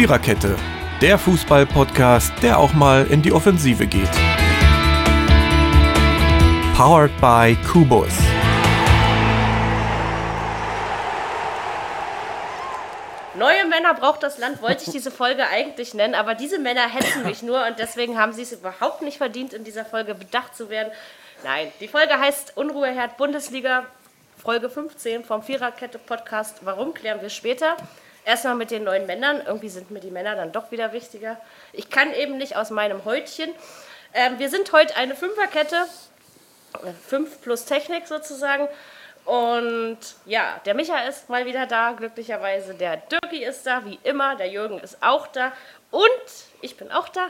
Viererkette, der Fußball-Podcast, der auch mal in die Offensive geht. Powered by Kubus. Neue Männer braucht das Land, wollte ich diese Folge eigentlich nennen, aber diese Männer hetzen mich nur und deswegen haben sie es überhaupt nicht verdient, in dieser Folge bedacht zu werden. Nein, die Folge heißt Unruheherd Bundesliga, Folge 15 vom Viererkette-Podcast. Warum, klären wir später. Erstmal mit den neuen Männern. Irgendwie sind mir die Männer dann doch wieder wichtiger. Ich kann eben nicht aus meinem Häutchen. Ähm, wir sind heute eine Fünferkette, äh, fünf plus Technik sozusagen. Und ja, der Micha ist mal wieder da, glücklicherweise. Der Dirki ist da, wie immer. Der Jürgen ist auch da. Und ich bin auch da.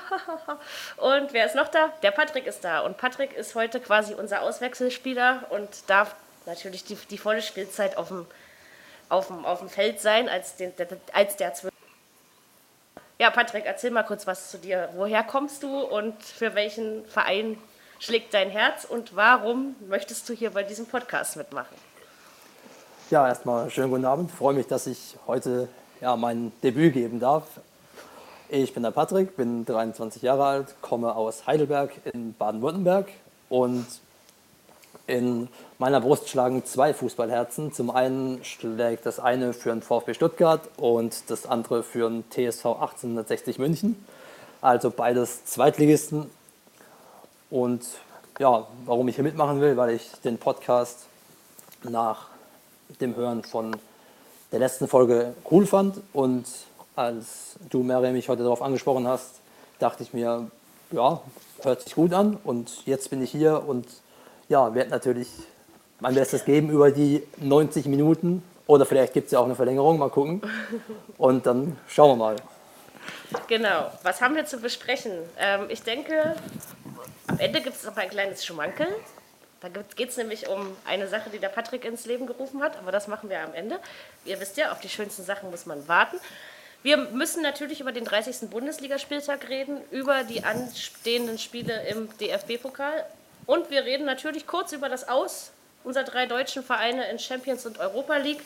und wer ist noch da? Der Patrick ist da. Und Patrick ist heute quasi unser Auswechselspieler und darf natürlich die, die volle Spielzeit auf dem, auf, dem, auf dem Feld sein, als, den, als der Zwölf. Ja, Patrick, erzähl mal kurz was zu dir. Woher kommst du und für welchen Verein schlägt dein Herz und warum möchtest du hier bei diesem Podcast mitmachen? Ja, erstmal schönen guten Abend. Ich freue mich, dass ich heute ja, mein Debüt geben darf. Ich bin der Patrick, bin 23 Jahre alt, komme aus Heidelberg in Baden-Württemberg und in meiner Brust schlagen zwei Fußballherzen. Zum einen schlägt das eine für den VfB Stuttgart und das andere für den TSV 1860 München. Also beides Zweitligisten. Und ja, warum ich hier mitmachen will, weil ich den Podcast nach dem Hören von der letzten Folge cool fand. Und als du, Mary, mich heute darauf angesprochen hast, dachte ich mir, ja, hört sich gut an. Und jetzt bin ich hier und ja, werde natürlich mein Bestes geben über die 90 Minuten. Oder vielleicht gibt es ja auch eine Verlängerung, mal gucken. Und dann schauen wir mal. Genau, was haben wir zu besprechen? Ähm, ich denke, am Ende gibt es noch ein kleines Schmankel. Da geht es nämlich um eine Sache, die der Patrick ins Leben gerufen hat, aber das machen wir am Ende. Ihr wisst ja, auf die schönsten Sachen muss man warten. Wir müssen natürlich über den 30. Bundesligaspieltag reden, über die anstehenden Spiele im DFB-Pokal und wir reden natürlich kurz über das Aus unserer drei deutschen Vereine in Champions und Europa League.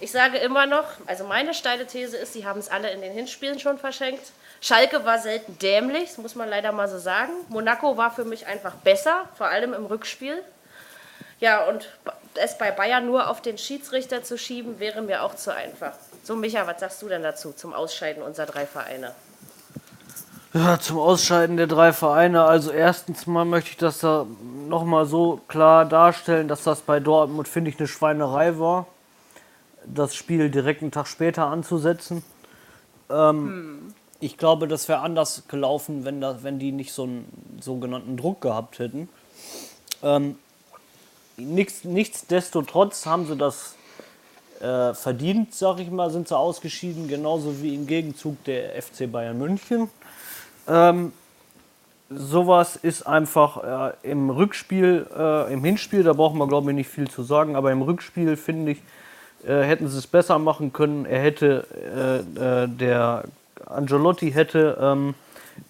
Ich sage immer noch, also meine steile These ist, sie haben es alle in den Hinspielen schon verschenkt. Schalke war selten dämlich, das muss man leider mal so sagen. Monaco war für mich einfach besser, vor allem im Rückspiel. Ja, und es bei Bayern nur auf den Schiedsrichter zu schieben, wäre mir auch zu einfach. So, Micha, was sagst du denn dazu zum Ausscheiden unserer drei Vereine? Ja, zum Ausscheiden der drei Vereine. Also erstens mal möchte ich das da nochmal so klar darstellen, dass das bei Dortmund, finde ich, eine Schweinerei war, das Spiel direkt einen Tag später anzusetzen. Ähm, hm. Ich glaube, das wäre anders gelaufen, wenn, das, wenn die nicht so einen sogenannten Druck gehabt hätten. Ähm, nichts, nichtsdestotrotz haben sie das äh, verdient, sag ich mal, sind sie ausgeschieden, genauso wie im Gegenzug der FC Bayern München. Ähm, sowas ist einfach äh, im Rückspiel, äh, im Hinspiel, da brauchen wir glaube ich nicht viel zu sagen, aber im Rückspiel finde ich, äh, hätten sie es besser machen können. Er hätte, äh, äh, der Angelotti hätte ähm,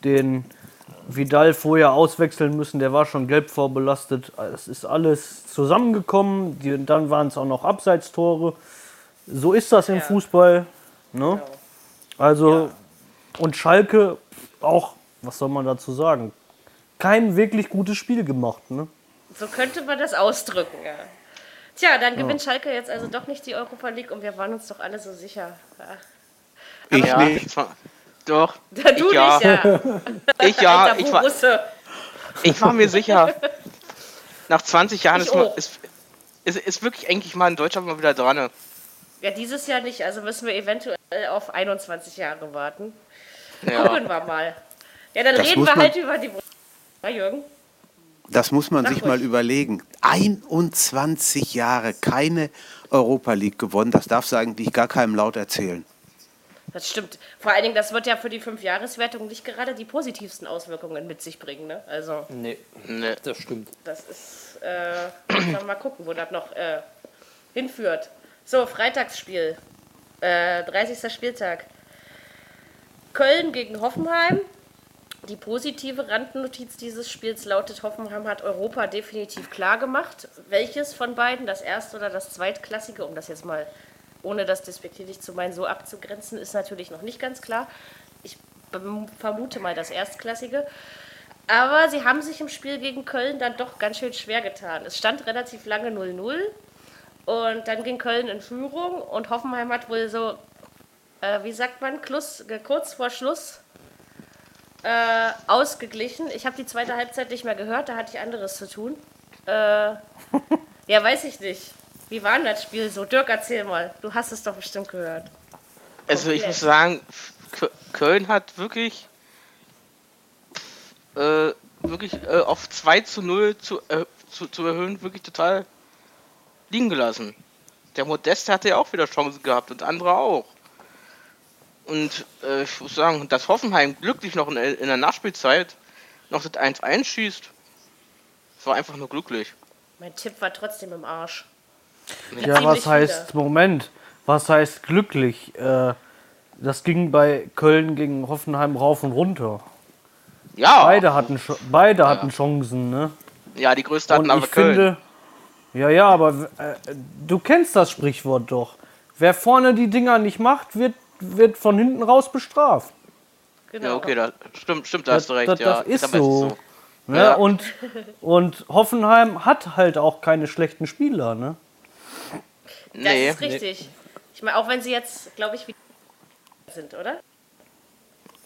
den Vidal vorher auswechseln müssen, der war schon gelb vorbelastet. Es ist alles zusammengekommen, Die, dann waren es auch noch Abseitstore. So ist das im ja. Fußball. Ne? Genau. Also, ja. und Schalke auch, was soll man dazu sagen, kein wirklich gutes Spiel gemacht. Ne? So könnte man das ausdrücken, ja. Tja, dann gewinnt ja. Schalke jetzt also doch nicht die Europa League und wir waren uns doch alle so sicher. Ja. Ich ja. nicht. Doch. Da du ich ja. nicht, ja. Ich ja. Ich war, ich war mir sicher. Nach 20 Jahren ist, man, ist, ist, ist, wirklich eigentlich mal in Deutschland mal wieder dran. Ja, dieses Jahr nicht. Also müssen wir eventuell auf 21 Jahre warten. Ja. Gucken wir mal. Ja, dann das reden wir halt über die. Ja, Jürgen? Das muss man Sag sich ruhig. mal überlegen. 21 Jahre keine Europa League gewonnen. Das darfst du eigentlich gar keinem laut erzählen. Das stimmt. Vor allen Dingen, das wird ja für die Fünfjahreswertung nicht gerade die positivsten Auswirkungen mit sich bringen. Ne? Also, nee, nee, das stimmt. Das ist, äh, mal gucken, wo das noch äh, hinführt. So, Freitagsspiel, äh, 30. Spieltag. Köln gegen Hoffenheim. Die positive Randnotiz dieses Spiels lautet, Hoffenheim hat Europa definitiv klar gemacht. Welches von beiden, das erste oder das zweitklassige, um das jetzt mal ohne das despektierlich zu meinen, so abzugrenzen, ist natürlich noch nicht ganz klar. Ich vermute mal das Erstklassige. Aber sie haben sich im Spiel gegen Köln dann doch ganz schön schwer getan. Es stand relativ lange 0-0 und dann ging Köln in Führung und Hoffenheim hat wohl so, äh, wie sagt man, Klus, kurz vor Schluss äh, ausgeglichen. Ich habe die zweite Halbzeit nicht mehr gehört, da hatte ich anderes zu tun. Äh, ja, weiß ich nicht. Wie war denn das Spiel so? Dirk, erzähl mal. Du hast es doch bestimmt gehört. Also ich muss sagen, Köln hat wirklich äh, wirklich äh, auf 2 zu 0 zu, äh, zu, zu erhöhen, wirklich total liegen gelassen. Der Modest hatte ja auch wieder Chancen gehabt und andere auch. Und äh, ich muss sagen, dass Hoffenheim glücklich noch in, in der Nachspielzeit noch das 1-1 schießt, war einfach nur glücklich. Mein Tipp war trotzdem im Arsch. Ja, was heißt, wieder. Moment, was heißt glücklich? Äh, das ging bei Köln gegen Hoffenheim rauf und runter. Ja. Beide hatten, beide hatten Chancen, ne? Ja, die größte hatten und aber ich Köln. Finde, ja, ja, aber äh, du kennst das Sprichwort doch. Wer vorne die Dinger nicht macht, wird, wird von hinten raus bestraft. Genau. Ja, okay, da stimmt, stimmt, da hast du recht. Das, ja, das ist so. so. Ne? Ja. Und, und Hoffenheim hat halt auch keine schlechten Spieler, ne? Das nee. ist richtig. Ich meine, auch wenn sie jetzt, glaube ich, wie sind, oder?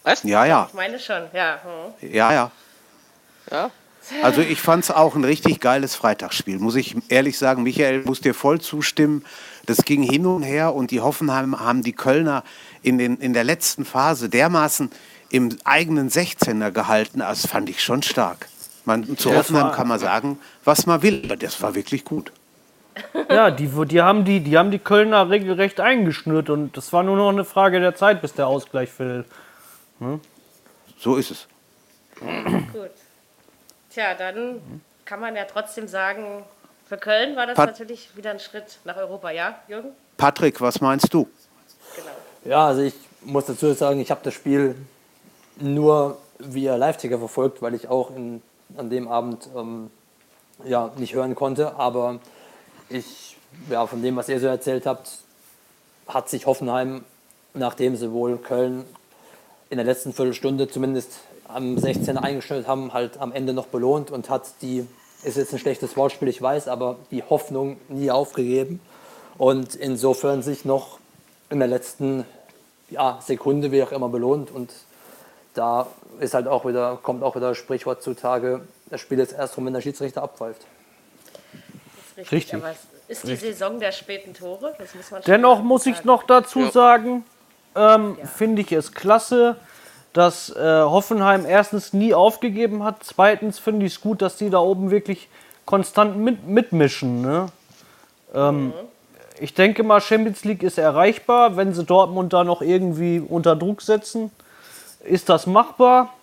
Was? Ja, ja. Ich meine schon, ja. Hm. Ja, ja. Ja. Also ich fand es auch ein richtig geiles Freitagsspiel, muss ich ehrlich sagen. Michael muss dir voll zustimmen. Das ging hin und her und die Hoffenheim haben die Kölner in, den, in der letzten Phase dermaßen im eigenen 16er gehalten. Das fand ich schon stark. Man, zu ja, Hoffenheim kann man sagen, was man will, aber das war wirklich gut. Ja, die, die, haben die, die haben die Kölner regelrecht eingeschnürt und das war nur noch eine Frage der Zeit, bis der Ausgleich fällt. Hm? So ist es. Gut. Tja, dann kann man ja trotzdem sagen, für Köln war das Pat natürlich wieder ein Schritt nach Europa, ja, Jürgen? Patrick, was meinst du? Genau. Ja, also ich muss dazu sagen, ich habe das Spiel nur via Live-Ticker verfolgt, weil ich auch in, an dem Abend ähm, ja, nicht hören konnte. Aber ich, ja, von dem, was ihr so erzählt habt, hat sich Hoffenheim, nachdem sie wohl Köln in der letzten Viertelstunde zumindest am 16 eingestellt haben, halt am Ende noch belohnt und hat die, ist jetzt ein schlechtes Wortspiel, ich weiß, aber die Hoffnung nie aufgegeben und insofern sich noch in der letzten ja, Sekunde wie auch immer belohnt und da ist halt auch wieder, kommt auch wieder das Sprichwort zutage, das Spiel ist erst rum, wenn der Schiedsrichter abpfeift. richtig, richtig. aber es ist die richtig. Saison der späten Tore. Muss Dennoch muss ich noch dazu sagen, ähm, ja. finde ich es klasse, dass äh, Hoffenheim erstens nie aufgegeben hat. Zweitens finde ich es gut, dass die da oben wirklich konstant mit, mitmischen. Ne? Ähm, mhm. Ich denke mal, Champions League ist erreichbar. Wenn sie Dortmund da noch irgendwie unter Druck setzen, ist das machbar.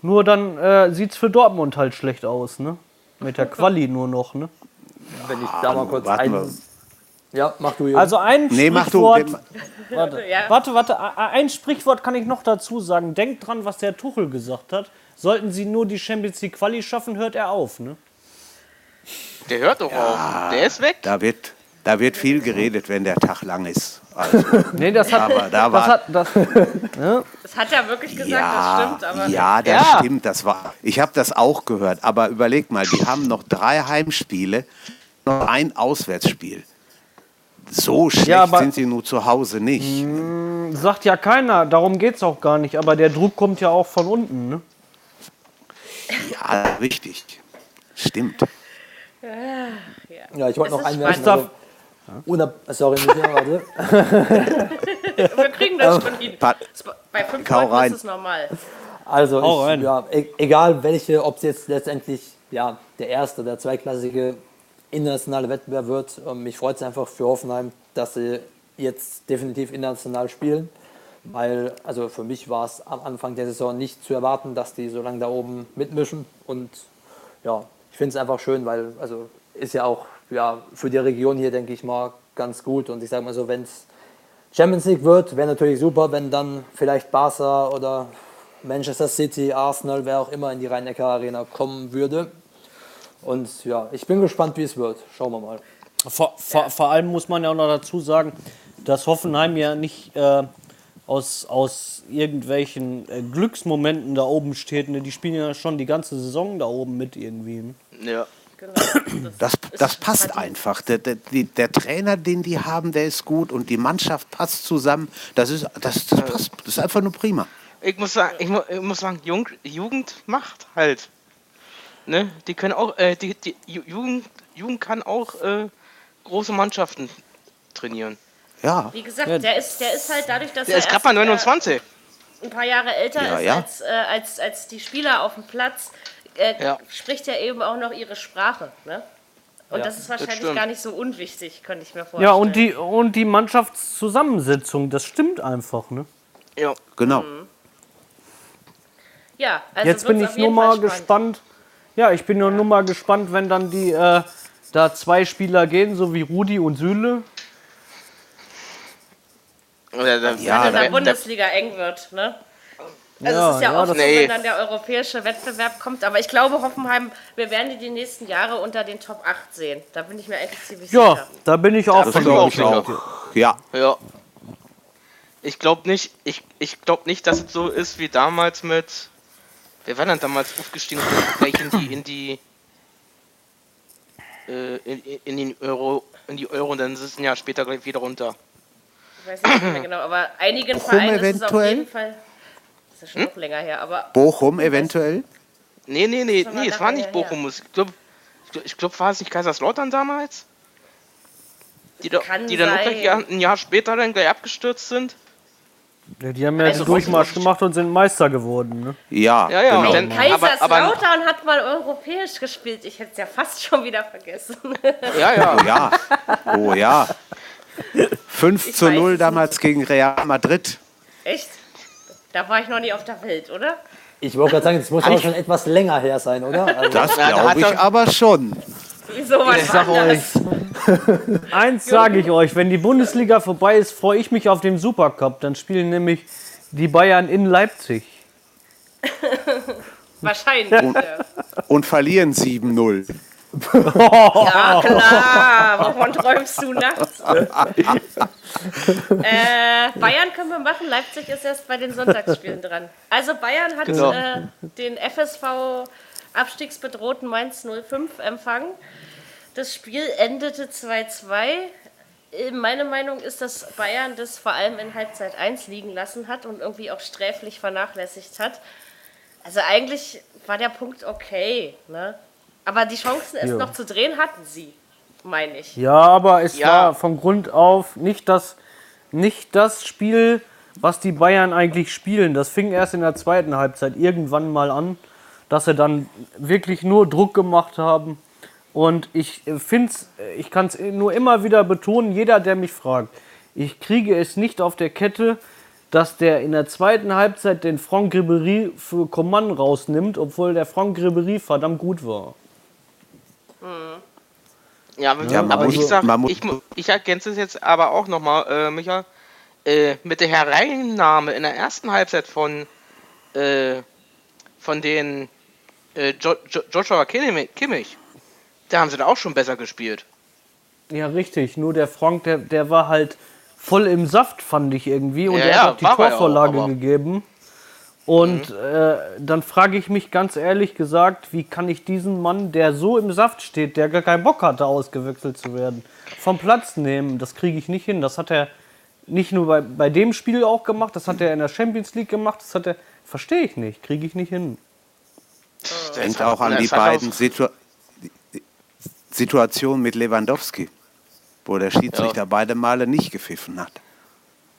Nur dann äh, sieht es für Dortmund halt schlecht aus. Ne? Mit der Quali nur noch. Ne? Wenn ich da mal kurz ein, ja, mach du. Jürgen. Also ein nee, Sprichwort. Mach du. Warte, ja. warte, warte. Ein Sprichwort kann ich noch dazu sagen. Denkt dran, was der Tuchel gesagt hat. Sollten sie nur die Champions League Quali schaffen, hört er auf, ne? Der hört doch ja, auf. Der ist weg. Da wird, da wird viel geredet, wenn der Tag lang ist. Also, nee, das hat, aber da war, das, hat, das, ne? das hat er wirklich gesagt, ja, das stimmt. Aber ja, das ja. stimmt. Das war, ich habe das auch gehört. Aber überleg mal, die haben noch drei Heimspiele, noch ein Auswärtsspiel. So schlecht ja, sind sie nur zu Hause nicht. Mh, mm, sagt ja keiner, darum geht es auch gar nicht. Aber der Druck kommt ja auch von unten, ne? Ja, richtig. Stimmt. Ja, ja ich wollte noch einwerfen. Also, ohne, sorry, Michael, warte. Wir kriegen das schon hin. Bei fünf Leuten ist es normal. Also, ich, ja, e-, egal welche, ob es jetzt letztendlich ja, der erste oder zweiklassige internationale Wettbewerb wird. Ähm, mich freut es einfach für Hoffenheim, dass sie jetzt definitiv international spielen. Weil, also für mich war es am Anfang der Saison nicht zu erwarten, dass die so lange da oben mitmischen. Und ja, ich finde es einfach schön, weil, also ist ja auch ja, für die Region hier, denke ich mal, ganz gut. Und ich sage mal so, wenn es Champions League wird, wäre natürlich super, wenn dann vielleicht Barca oder Manchester City, Arsenal, wer auch immer in die Rhein-Neckar-Arena kommen würde. Und ja, ich bin gespannt, wie es wird. Schauen wir mal. Vor, vor, vor, allem muss man ja auch noch dazu sagen, dass Hoffenheim ja nicht äh, aus, aus irgendwelchen äh, Glücksmomenten da oben steht. Ne? Die spielen ja schon die ganze Saison da oben mit irgendwie. Ne? Ja. Genau. Das, das passt verdient. einfach. Der, der, der Trainer, den die haben, der ist gut und die Mannschaft passt zusammen. Das ist, das, das passt. Das ist einfach nur prima. Ich muss sagen, ich, mu ich muss sagen, Jugend macht halt. Ne? Die können auch, äh, die, die Ju- Jugend, Jugend kann auch äh, große Mannschaften trainieren. Ja. Wie gesagt, der ist, der ist halt dadurch, dass Der er ist gerade mal äh, 29. ein paar Jahre älter Ja, ist ja. Als, äh, als, als die Spieler auf dem Platz, äh, Ja. spricht er eben auch noch ihre Sprache. Ne? Und Ja, das ist das wahrscheinlich stimmt. gar nicht so unwichtig, könnte ich mir vorstellen. Ja, und die, und die Mannschaftszusammensetzung, das stimmt einfach. Ne? Ja. Genau. Ja, also Jetzt bin ich nur mal spannend. gespannt. Ja, ich bin nur, nur mal gespannt, wenn dann die äh, da zwei Spieler gehen, so wie Rudi und Süle. Oder da- Ja, Wenn in da- der Bundesliga eng wird, ne? Also Ja, es ist ja, ja, oft so, Nee. wenn dann der europäische Wettbewerb kommt. Aber ich glaube, Hoffenheim, wir werden die die nächsten Jahre unter den Top 8 sehen. Da bin ich mir eigentlich ziemlich Ja, sicher. da bin ich auch Das von auch. Ja. Ja. Ich glaube nicht, ich, ich glaube nicht, dass es so ist wie damals mit. Wer war denn damals aufgestiegen? Gleich in die, in die, äh, in, in den Euro, in die Euro und dann ist es ein Jahr später gleich wieder runter. Ich weiß nicht mehr genau, aber einigen Bochum Vereinen ist es auf eventuell? jeden Fall. Das ist schon Hm? noch länger her, aber Bochum eventuell. Nee, nee, nee, nee, es war nicht her. Bochum. Ich glaube, ich glaub, war es nicht Kaiserslautern damals? Die, da, die dann auch gleich ein Jahr später dann gleich abgestürzt sind? Ja, die haben ja Also den Durchmarsch gemacht und sind Meister geworden. Ne? Ja, Ja, ja, genau. dann- aber, Kaiserslautern aber, hat mal europäisch gespielt. Ich hätte es ja fast schon wieder vergessen. ja, ja. Oh ja. Oh ja. 5 Ich zu weiß 0 es damals gegen Real Madrid. Echt? Da war ich noch nie auf der Welt, oder? Ich wollte gerade sagen, das muss aber schon etwas länger her sein, oder? Also, Das glaube ich er- aber schon. Wieso was Ich sag euch, eins sage ich euch, wenn die Bundesliga vorbei ist, freue ich mich auf den Supercup. Dann spielen nämlich die Bayern in Leipzig. Wahrscheinlich. Ja. Und verlieren 7-0. ja, klar. Wovon träumst du nachts? äh, Bayern können wir machen. Leipzig ist erst bei den Sonntagsspielen dran. Also Bayern hat Genau. äh, den FSV abstiegsbedrohten Mainz 05 empfangen. Das Spiel endete 2-2. Äh, Meine Meinung ist, dass Bayern das vor allem in Halbzeit 1 liegen lassen hat und irgendwie auch sträflich vernachlässigt hat. Also eigentlich war der Punkt okay, ne? Aber die Chancen, es Ja. noch zu drehen, hatten sie, meine ich. Ja, aber es Ja. war von Grund auf nicht das, nicht das Spiel, was die Bayern eigentlich spielen. Das fing erst in der zweiten Halbzeit irgendwann mal an, dass sie dann wirklich nur Druck gemacht haben. Und ich finde ich kann es nur immer wieder betonen, jeder, der mich fragt, ich kriege es nicht auf der Kette, dass der in der zweiten Halbzeit den Franck Ribéry für Coman rausnimmt, obwohl der Franck Ribéry verdammt gut war. Ja, aber, Ja, aber ich sag, ich, ich ergänze es jetzt aber auch nochmal, äh, Micha, äh, mit der Hereinnahme in der ersten Halbzeit von, äh, von den äh, jo jo Joshua Kimmich, da haben sie da auch schon besser gespielt. Ja, richtig. Nur der Frank, der, der war halt voll im Saft, fand ich irgendwie. Und Ja, er hat auch die auch, Torvorlage aber- gegeben. Und äh, dann frage ich mich ganz ehrlich gesagt, wie kann ich diesen Mann, der so im Saft steht, der gar keinen Bock hatte, ausgewechselt zu werden, vom Platz nehmen? Das kriege ich nicht hin. Das hat er nicht nur bei, bei dem Spiel auch gemacht, das hat er in der Champions League gemacht, das hat er, verstehe ich nicht, kriege ich nicht hin. Denkt auch an die beiden auch- Situ Situationen mit Lewandowski, wo der Schiedsrichter beide Male nicht gepfiffen hat.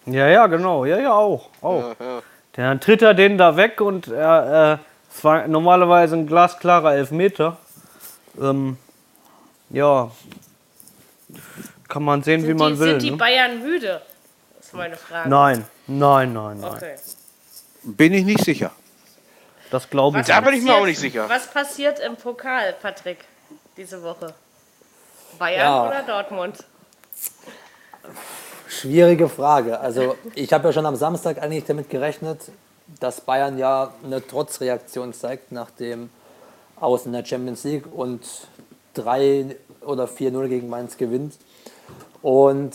Ja, ja, genau. Ja, ja, auch. auch. Ja, ja. Dann tritt er den da weg und er, äh, es war normalerweise ein glasklarer Elfmeter. Ähm, ja. Kann man sehen, wie Sind, man die, will. sind die Ne? Bayern müde? Das ist meine Frage. Nein, nein, nein, nein. Okay. Bin ich nicht sicher. Das glaube ich Was Da nicht. bin ich mir auch nicht sicher. Was passiert im Pokal, Patrick, diese Woche? Bayern Ja. oder Dortmund? Schwierige Frage. Also ich habe ja schon am Samstag eigentlich damit gerechnet, dass Bayern ja eine Trotzreaktion zeigt nach dem Aus in der Champions League und 3 oder 4-0 gegen Mainz gewinnt. Und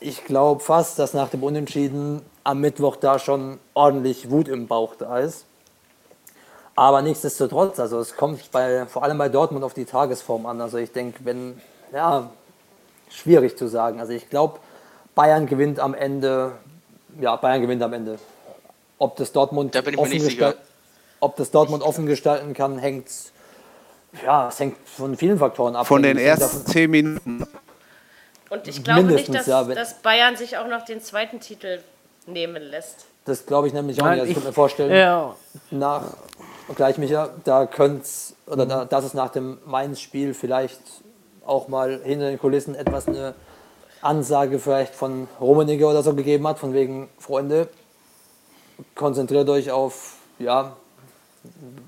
ich glaube fast, dass nach dem Unentschieden am Mittwoch da schon ordentlich Wut im Bauch da ist. Aber nichtsdestotrotz, also es kommt bei, vor allem bei Dortmund auf die Tagesform an. Also ich denke, wenn, ja, schwierig zu sagen. Also ich glaube, Bayern gewinnt am Ende, ja, Bayern gewinnt am Ende. Ob das Dortmund, Da bin ich mir offen, nicht ob das Dortmund offen gestalten kann, hängt, ja, es hängt von vielen Faktoren ab. Von den ersten zehn Minuten. Und ich glaube nicht, Mindestens, dass, ja, dass Bayern sich auch noch den zweiten Titel nehmen lässt. Das glaube ich nämlich auch Nein, nicht. Also ich ich- könnte mir vorstellen, Ja, nach, gleich Micha, da könnte oder da, dass es nach dem Mainz-Spiel vielleicht auch mal hinter den Kulissen etwas eine Ansage vielleicht von Rummenigge oder so gegeben hat, von wegen, Freunde, konzentriert euch auf, ja,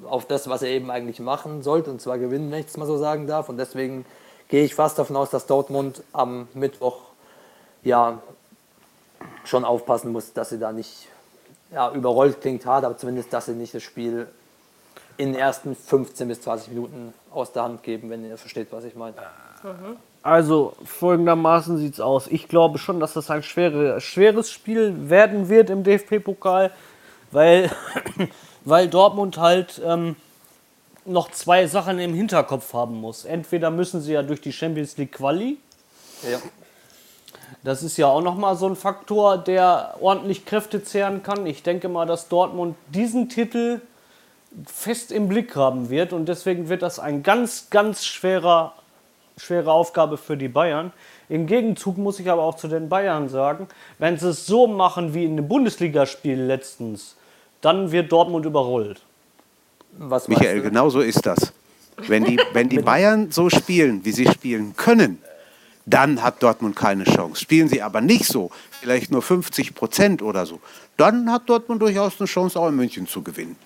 auf das, was ihr eben eigentlich machen sollt, und zwar gewinnen, wenn ich es mal so sagen darf. Und deswegen gehe ich fast davon aus, dass Dortmund am Mittwoch ja schon aufpassen muss, dass sie da nicht ja, überrollt klingt hart, aber zumindest, dass sie nicht das Spiel in den ersten 15 bis 20 Minuten aus der Hand geben, wenn ihr versteht, was ich meine. also folgendermaßen sieht es aus. Ich glaube schon, dass das ein schwere, schweres Spiel werden wird im DFB-Pokal, weil, weil Dortmund halt ähm, noch zwei Sachen im Hinterkopf haben muss. Entweder müssen sie ja durch die Champions League Quali, Ja. Das ist ja auch nochmal so ein Faktor, der ordentlich Kräfte zehren kann. Ich denke mal, dass Dortmund diesen Titel fest im Blick haben wird und deswegen wird das ein ganz, ganz schwerer, schwere Aufgabe für die Bayern. Im Gegenzug muss ich aber auch zu den Bayern sagen, wenn sie es so machen wie in dem Bundesligaspiel letztens, dann wird Dortmund überrollt. Was Michael, du? genau so ist das. Wenn die, wenn die Bayern so spielen, wie sie spielen können, dann hat Dortmund keine Chance. Spielen sie aber nicht so, vielleicht nur 50 Prozent oder so, dann hat Dortmund durchaus eine Chance, auch in München zu gewinnen.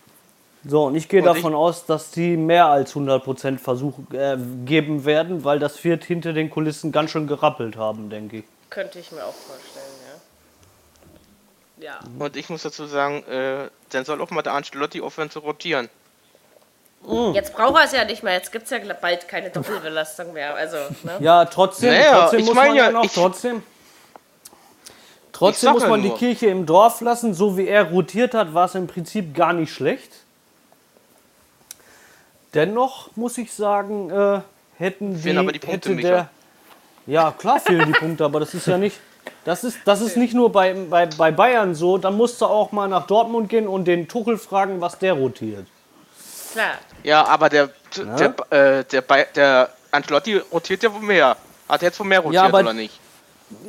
So, und ich gehe Und davon aus, dass die mehr als 100% Versuch äh, geben werden, weil das wird hinter den Kulissen ganz schön gerappelt haben, denke ich. Könnte ich mir auch vorstellen, ja. Ja. Und ich muss dazu sagen, äh, dann soll auch mal der Ancelotti aufhören zu rotieren. Jetzt braucht er es ja nicht mehr. Jetzt gibt es ja bald keine Doppelbelastung mehr. Also, ne? Ja, trotzdem, Naja, trotzdem ich muss man ja, ja noch, ich- trotzdem, trotzdem muss man die nur. Kirche im Dorf lassen. So wie er rotiert hat, war es im Prinzip gar nicht schlecht. Dennoch muss ich sagen, äh, hätten die, Fehlen aber die Punkte, hätte der, ja klar fehlen die Punkte, aber das ist ja nicht, das ist, das ist nicht nur bei, bei, bei Bayern so. Da musst du auch mal nach Dortmund gehen und den Tuchel fragen, was der rotiert. Klar. Ja, aber der, der, äh, der, Bay- der Ancelotti rotiert ja wohl mehr. Hat er jetzt wohl mehr rotiert, aber- oder nicht?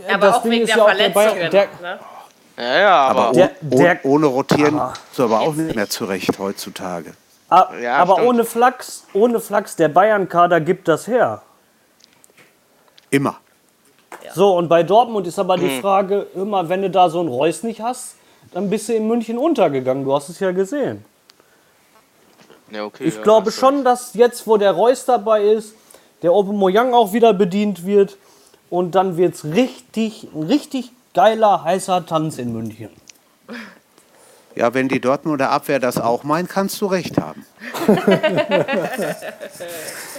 Aber das auch Ding wegen ist der ja auch der Verletzungen. Bayern- der- ne? Ja, ja, aber, Aber Der- oh- der- ohne rotieren ist aber auch nicht mehr zurecht heutzutage. Ah, Ja, aber stimmt. ohne Flachs, ohne Flachs, der Bayern-Kader gibt das her. Immer. So, und bei Dortmund ist aber Hm. die Frage, immer wenn du da so einen Reus nicht hast, dann bist du in München untergegangen. Du hast es ja gesehen. ja, okay, Ich ja, glaube schon, dass jetzt, wo der Reus dabei ist, der Aubameyang auch wieder bedient wird und dann wird es richtig, ein richtig geiler, heißer Tanz in München. Ja, wenn die Dortmunder Abwehr das auch meint, kannst du recht haben.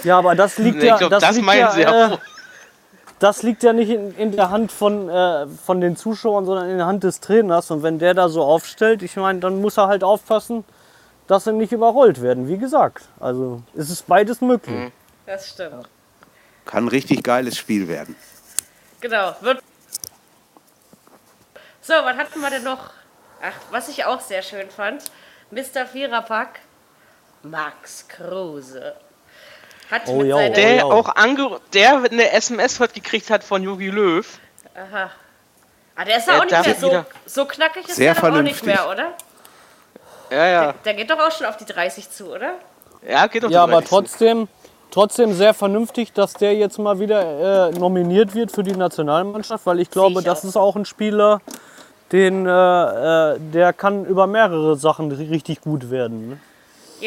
Ja, aber das liegt. Ich ja, glaube, das das, liegt meinen ja, sie äh, das liegt ja nicht in, in der Hand von, äh, von den Zuschauern, sondern in der Hand des Trainers. Und wenn der da so aufstellt, ich meine, dann muss er halt aufpassen, dass sie nicht überrollt werden. Wie gesagt, also es ist beides möglich. Mhm. Das stimmt. Kann ein richtig geiles Spiel werden. Genau. Wird so, was hatten wir denn noch? Ach, was ich auch sehr schön fand. Mr. Viererpack, Max Kruse. Hat Oh mit oh Der ja. auch ange der eine SMS heute gekriegt hat von Jogi Löw. Aha. Ah, der ist ja Der auch nicht mehr so, so knackig ist Sehr der doch auch nicht vernünftig. mehr, oder? Ja, ja. Der geht doch auch schon auf die 30 zu, oder? Ja, geht doch Ja, aber trotzdem, trotzdem sehr vernünftig, dass der jetzt mal wieder äh, nominiert wird für die Nationalmannschaft, weil ich glaube, ich das auch. ist auch ein Spieler, den, äh, äh, der kann über mehrere Sachen ri- richtig gut werden. Ne?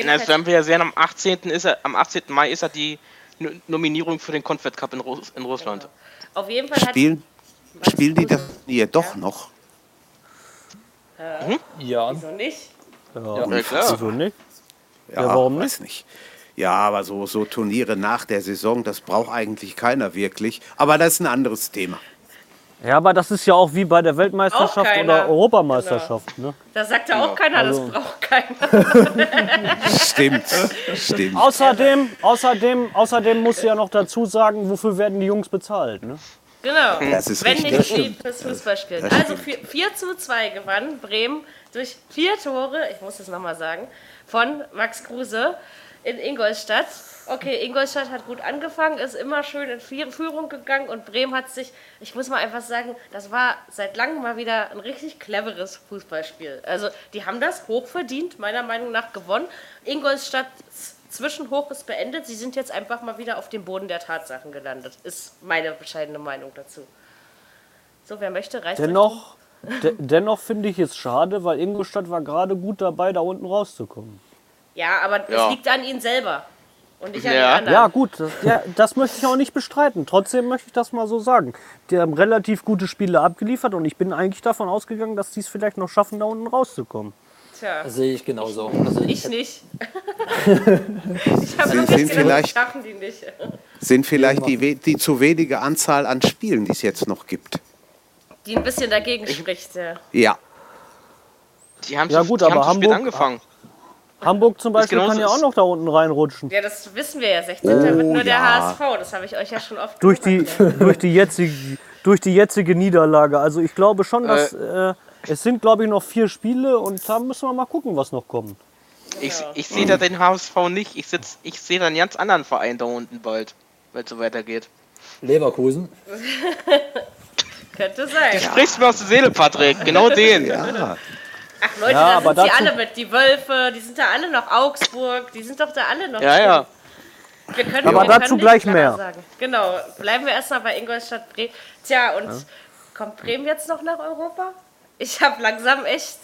Das werden wir ja sehen, am 18. Ist er, am 18. Mai ist er die No- Nominierung für den Confed Cup in, Russ in Russland. auf jeden Fall hat Spielen, spielen die das hier doch noch? Ja, Wieso nicht? Ja, klar. Wieso nicht? Ja, Ja, warum weiß nicht. Ja, aber so, so Turniere nach der Saison, das braucht eigentlich keiner wirklich. Aber das ist ein anderes Thema. Ja, aber das ist ja auch wie bei der Weltmeisterschaft oder Europameisterschaft. Ne? Da sagt ja auch keiner, also- das braucht keiner. Stimmt, stimmt. Außerdem, außerdem, außerdem musst du ja noch dazu sagen, wofür werden die Jungs bezahlt. Ne? Genau. Das ist Wenn richtig. nicht die fürs Fußballspielen. Also 4, 4 zu 2 gewann Bremen durch vier Tore, ich muss es nochmal sagen, von Max Kruse in Ingolstadt. Okay, Ingolstadt hat gut angefangen, ist immer schön in Führung gegangen und Bremen hat sich, ich muss mal einfach sagen, das war seit langem mal wieder ein richtig cleveres Fußballspiel. Also die haben das hochverdient, meiner Meinung nach gewonnen. Ingolstadt Zwischenhoch ist beendet. Sie sind jetzt einfach mal wieder auf dem Boden der Tatsachen gelandet. Ist meine bescheidene Meinung dazu. So, wer möchte, reißt Dennoch, de, dennoch finde ich es schade, weil Ingolstadt war gerade gut dabei, da unten rauszukommen. Ja, aber Ja. es liegt an ihnen selber. Und an Ja. anderen. Ja, gut, das, ja, das möchte ich auch nicht bestreiten. Trotzdem möchte ich das mal so sagen. Die haben relativ gute Spiele abgeliefert und ich bin eigentlich davon ausgegangen, dass die es vielleicht noch schaffen, da unten rauszukommen. Tja, Das sehe ich genauso. Also ich nicht. ich habe sind gedacht, vielleicht- das schaffen die nicht. Sind vielleicht die, die zu wenige Anzahl an Spielen, die es jetzt noch gibt. Die ein bisschen dagegen spricht. Ja. Ja, Die haben Ja, gut, die haben aber zu spät Hamburg- angefangen. Hamburg zum Beispiel kann ja auch noch da unten reinrutschen. ja, das wissen wir ja. 16. wird nur der Oh ja. HSV. Das habe ich euch ja schon oft Durch die, durch, die jetzige, durch die jetzige Niederlage. Also ich glaube schon, dass äh, es sind, glaube ich, noch vier Spiele und da müssen wir mal gucken, was noch kommt. Ich, ich sehe da den HSV nicht. Ich, sitz- ich sehe da einen ganz anderen Verein da unten bald, wenn es so weitergeht. Leverkusen. Könnte sein. Sprichst mir aus der Seele, Patrick. Genau den. ja. Ach Leute, Ja, da aber sind sie alle mit. Die Wölfe, die sind da alle noch. Augsburg, die sind doch da alle noch. Ja, ja. Wir können, Aber wir dazu können gleich mehr. Sagen. Genau, bleiben wir erstmal bei Ingolstadt Bremen. Tja, und kommt Bremen jetzt noch nach Europa? Ich habe langsam echt.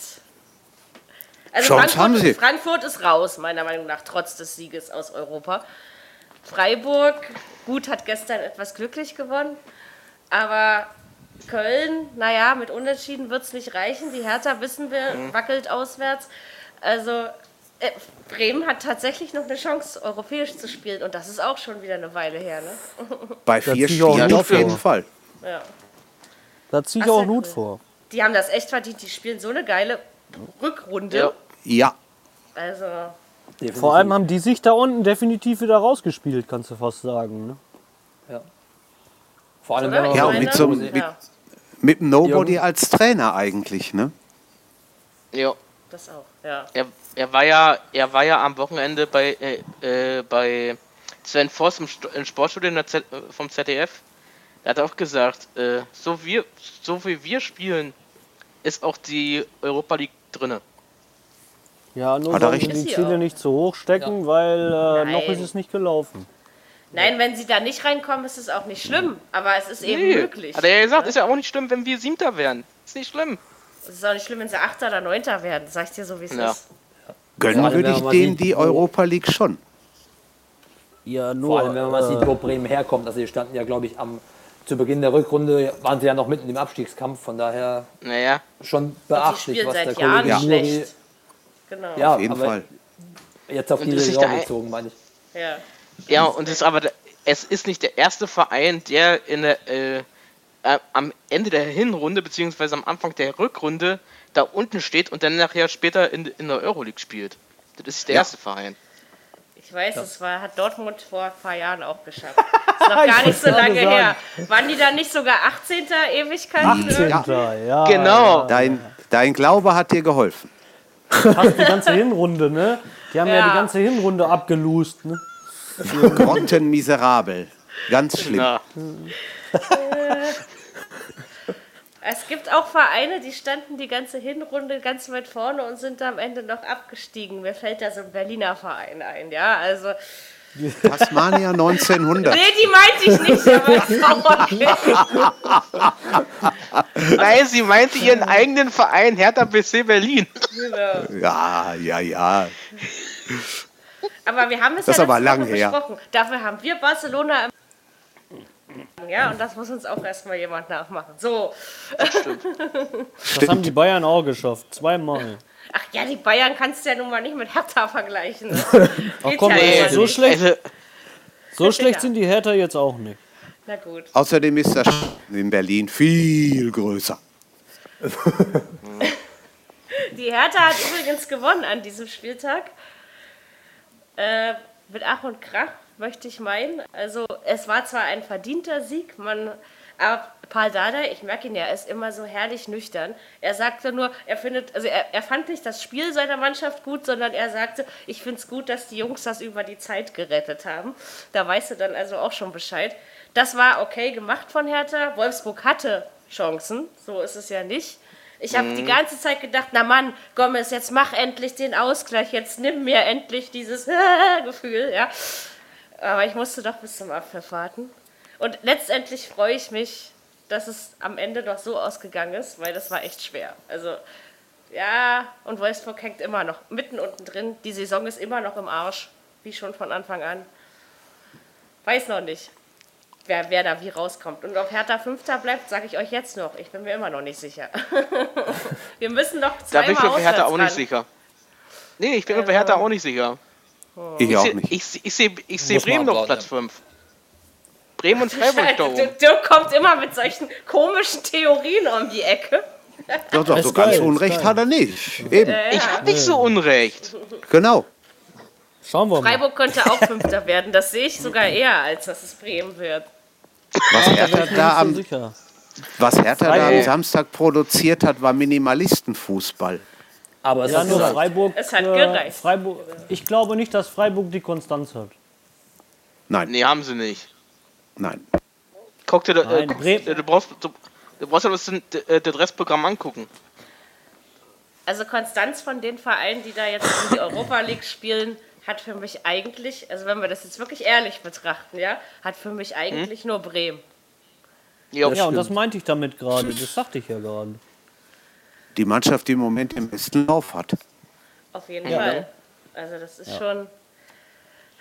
Also Chance haben Frankfurt, sie. Frankfurt ist raus, meiner Meinung nach, trotz des Sieges aus Europa. Freiburg, gut, hat gestern etwas glücklich gewonnen. Aber Köln, naja, mit Unentschieden wird es nicht reichen. Die Hertha, wissen wir, Mhm. wackelt auswärts. Also äh, Bremen hat tatsächlich noch eine Chance, europäisch zu spielen. Und das ist auch schon wieder eine Weile her. Ne? bei vier Spielen auf jeden. Fall. Ja. Da ziehe ich auch Hut cool. vor. Die haben das echt verdient. Die spielen so eine geile Rückrunde. Ja. Ja, Also, Definitiv. Vor allem haben die sich da unten definitiv wieder rausgespielt, kannst du fast sagen. Ne? Ja. Vor allem, wenn man Ja, mit so- ja, mit- mit einem Nobody Jürgen? als Trainer eigentlich, ne? Ja. das auch. Ja. Er, er war ja, er war ja am Wochenende bei, äh, äh, bei Sven Voss im, St im Sportstudio in der Z äh, vom ZDF. Er hat auch gesagt, äh, so, wir, so wie wir spielen, ist auch die Europa League drinne. Ja, nur recht. die Ziele auch. nicht zu hoch stecken, weil äh, noch ist es nicht gelaufen. Nein, wenn sie da nicht reinkommen, ist es auch nicht schlimm. Aber es ist eben Nee, möglich. Hat er ja gesagt, ist ja auch nicht schlimm, wenn wir Siebter wären. Ist nicht schlimm. Es ist auch nicht schlimm, wenn sie Achter oder Neunter werden. Sag ich dir so, wie es Ja. ist. Gönnen allem, würde ich denen die Europa League schon. Ja, nur. Vor allem, wenn man mal äh, sieht, wo Bremen herkommt. Also, die standen ja, glaube ich, am, zu Beginn der Rückrunde waren sie ja noch mitten im Abstiegskampf. Von daher Naja, schon beachtlich, was der Kollege Nuri. schlecht. Genau. Ja, Auf jeden aber Fall. jetzt auf Und diese Saison bezogen, meine ich. Ja. Ja, und es ist aber es ist nicht der erste Verein, der in der, äh, äh, am Ende der Hinrunde beziehungsweise am Anfang der Rückrunde da unten steht und dann nachher später in, in der Euroleague spielt. Das ist der Ja. erste Verein. Ich weiß, es war, hat Dortmund vor ein paar Jahren auch geschafft. Ist noch gar nicht so lange her. Waren die da nicht sogar 18. Ewigkeiten? 18. Ja, Genau. Dein, dein Glaube hat dir geholfen. fast die ganze Hinrunde, ne? Die haben ja, Ja. die ganze Hinrunde abgelust, ne? Grottenmiserabel. Ganz schlimm. Na, Es gibt auch Vereine, die standen die ganze Hinrunde ganz weit vorne und sind am Ende noch abgestiegen. Mir fällt da so ein Berliner Verein ein, ja. Also, Tasmania 1900. nee, die meinte ich nicht, aber ist auch okay. Nein, sie meinte ihren eigenen Verein Hertha BC Berlin. Genau. Ja, ja, ja. Aber wir haben es Das ja aber lang her. besprochen. Dafür haben wir Barcelona im ja, und das muss uns auch erstmal jemand nachmachen. So. Das haben die Bayern auch geschafft. Zweimal. Ach ja, die Bayern kannst du ja nun mal nicht mit Hertha vergleichen. Das Ach komm, ja ey, so nicht. schlecht, Also, so schlecht Ja. sind die Hertha jetzt auch nicht. Na gut. Außerdem ist das in Berlin viel größer. Die Hertha hat übrigens gewonnen an diesem Spieltag. Äh, mit Ach und Krach, möchte ich meinen. Also, es war zwar ein verdienter Sieg, man. Aber Paul Dardai, ich merke ihn ja, ist immer so herrlich nüchtern. Er sagte nur, er findet, also er, er fand nicht das Spiel seiner Mannschaft gut, sondern er sagte, ich finde es gut, dass die Jungs das über die Zeit gerettet haben. Da weißt du dann also auch schon Bescheid. Das war okay gemacht von Hertha. Wolfsburg hatte Chancen, so ist es ja nicht. Ich habe die ganze Zeit gedacht, na Mann, Gomez, jetzt mach endlich den Ausgleich, jetzt nimm mir endlich dieses Gefühl, ja. Aber ich musste doch bis zum Abpfiff warten. Und letztendlich freue ich mich, dass es am Ende doch so ausgegangen ist, weil das war echt schwer. Also, ja, und Wolfsburg hängt immer noch mitten unten drin. Die Saison ist immer noch im Arsch, wie schon von Anfang an. Weiß noch nicht, wer, wer da wie rauskommt. Und ob Hertha Fünfter bleibt, sage ich euch jetzt noch. Ich bin mir immer noch nicht sicher. Wir müssen noch Da bin zweimal ich mir bei Hertha auch nicht sicher. Nee, ich bin mir bei Hertha auch nicht sicher. Ich Ich auch sehe nicht. ich, seh- ich seh, ich seh Bremen noch Platz 5. Bremen und Freiburg da oben. Dirk kommt immer mit solchen komischen Theorien um die Ecke. Doch, doch, so ganz geil, Unrecht geil. hat er nicht. Eben, Ich hab nicht so unrecht. genau. Schauen wir mal. Freiburg könnte auch Fünfter werden. Das sehe ich sogar eher, als dass es Bremen wird. Was Hertha da am, was Hertha da am. Samstag produziert hat, war Minimalistenfußball. Aber es Ja, hat nur gesagt, Freiburg. Es hat äh, gereicht. Freiburg. Ich glaube nicht, dass Freiburg die Konstanz hat. Nein, Nee, haben sie nicht. nein. Guck dir, äh, Nein, guck, Bremen- du brauchst, du, du brauchst ja das, äh, das Restprogramm angucken. Also Konstanz von den Vereinen, die da jetzt in die Europa League spielen, hat für mich eigentlich, also wenn wir das jetzt wirklich ehrlich betrachten, ja, hat für mich eigentlich nur Bremen. Ja, Ja, und das meinte ich damit gerade. Das sagte ich ja gerade. Die Mannschaft, die im Moment den besten Lauf hat. Auf jeden Ja. Fall. Also das ist schon.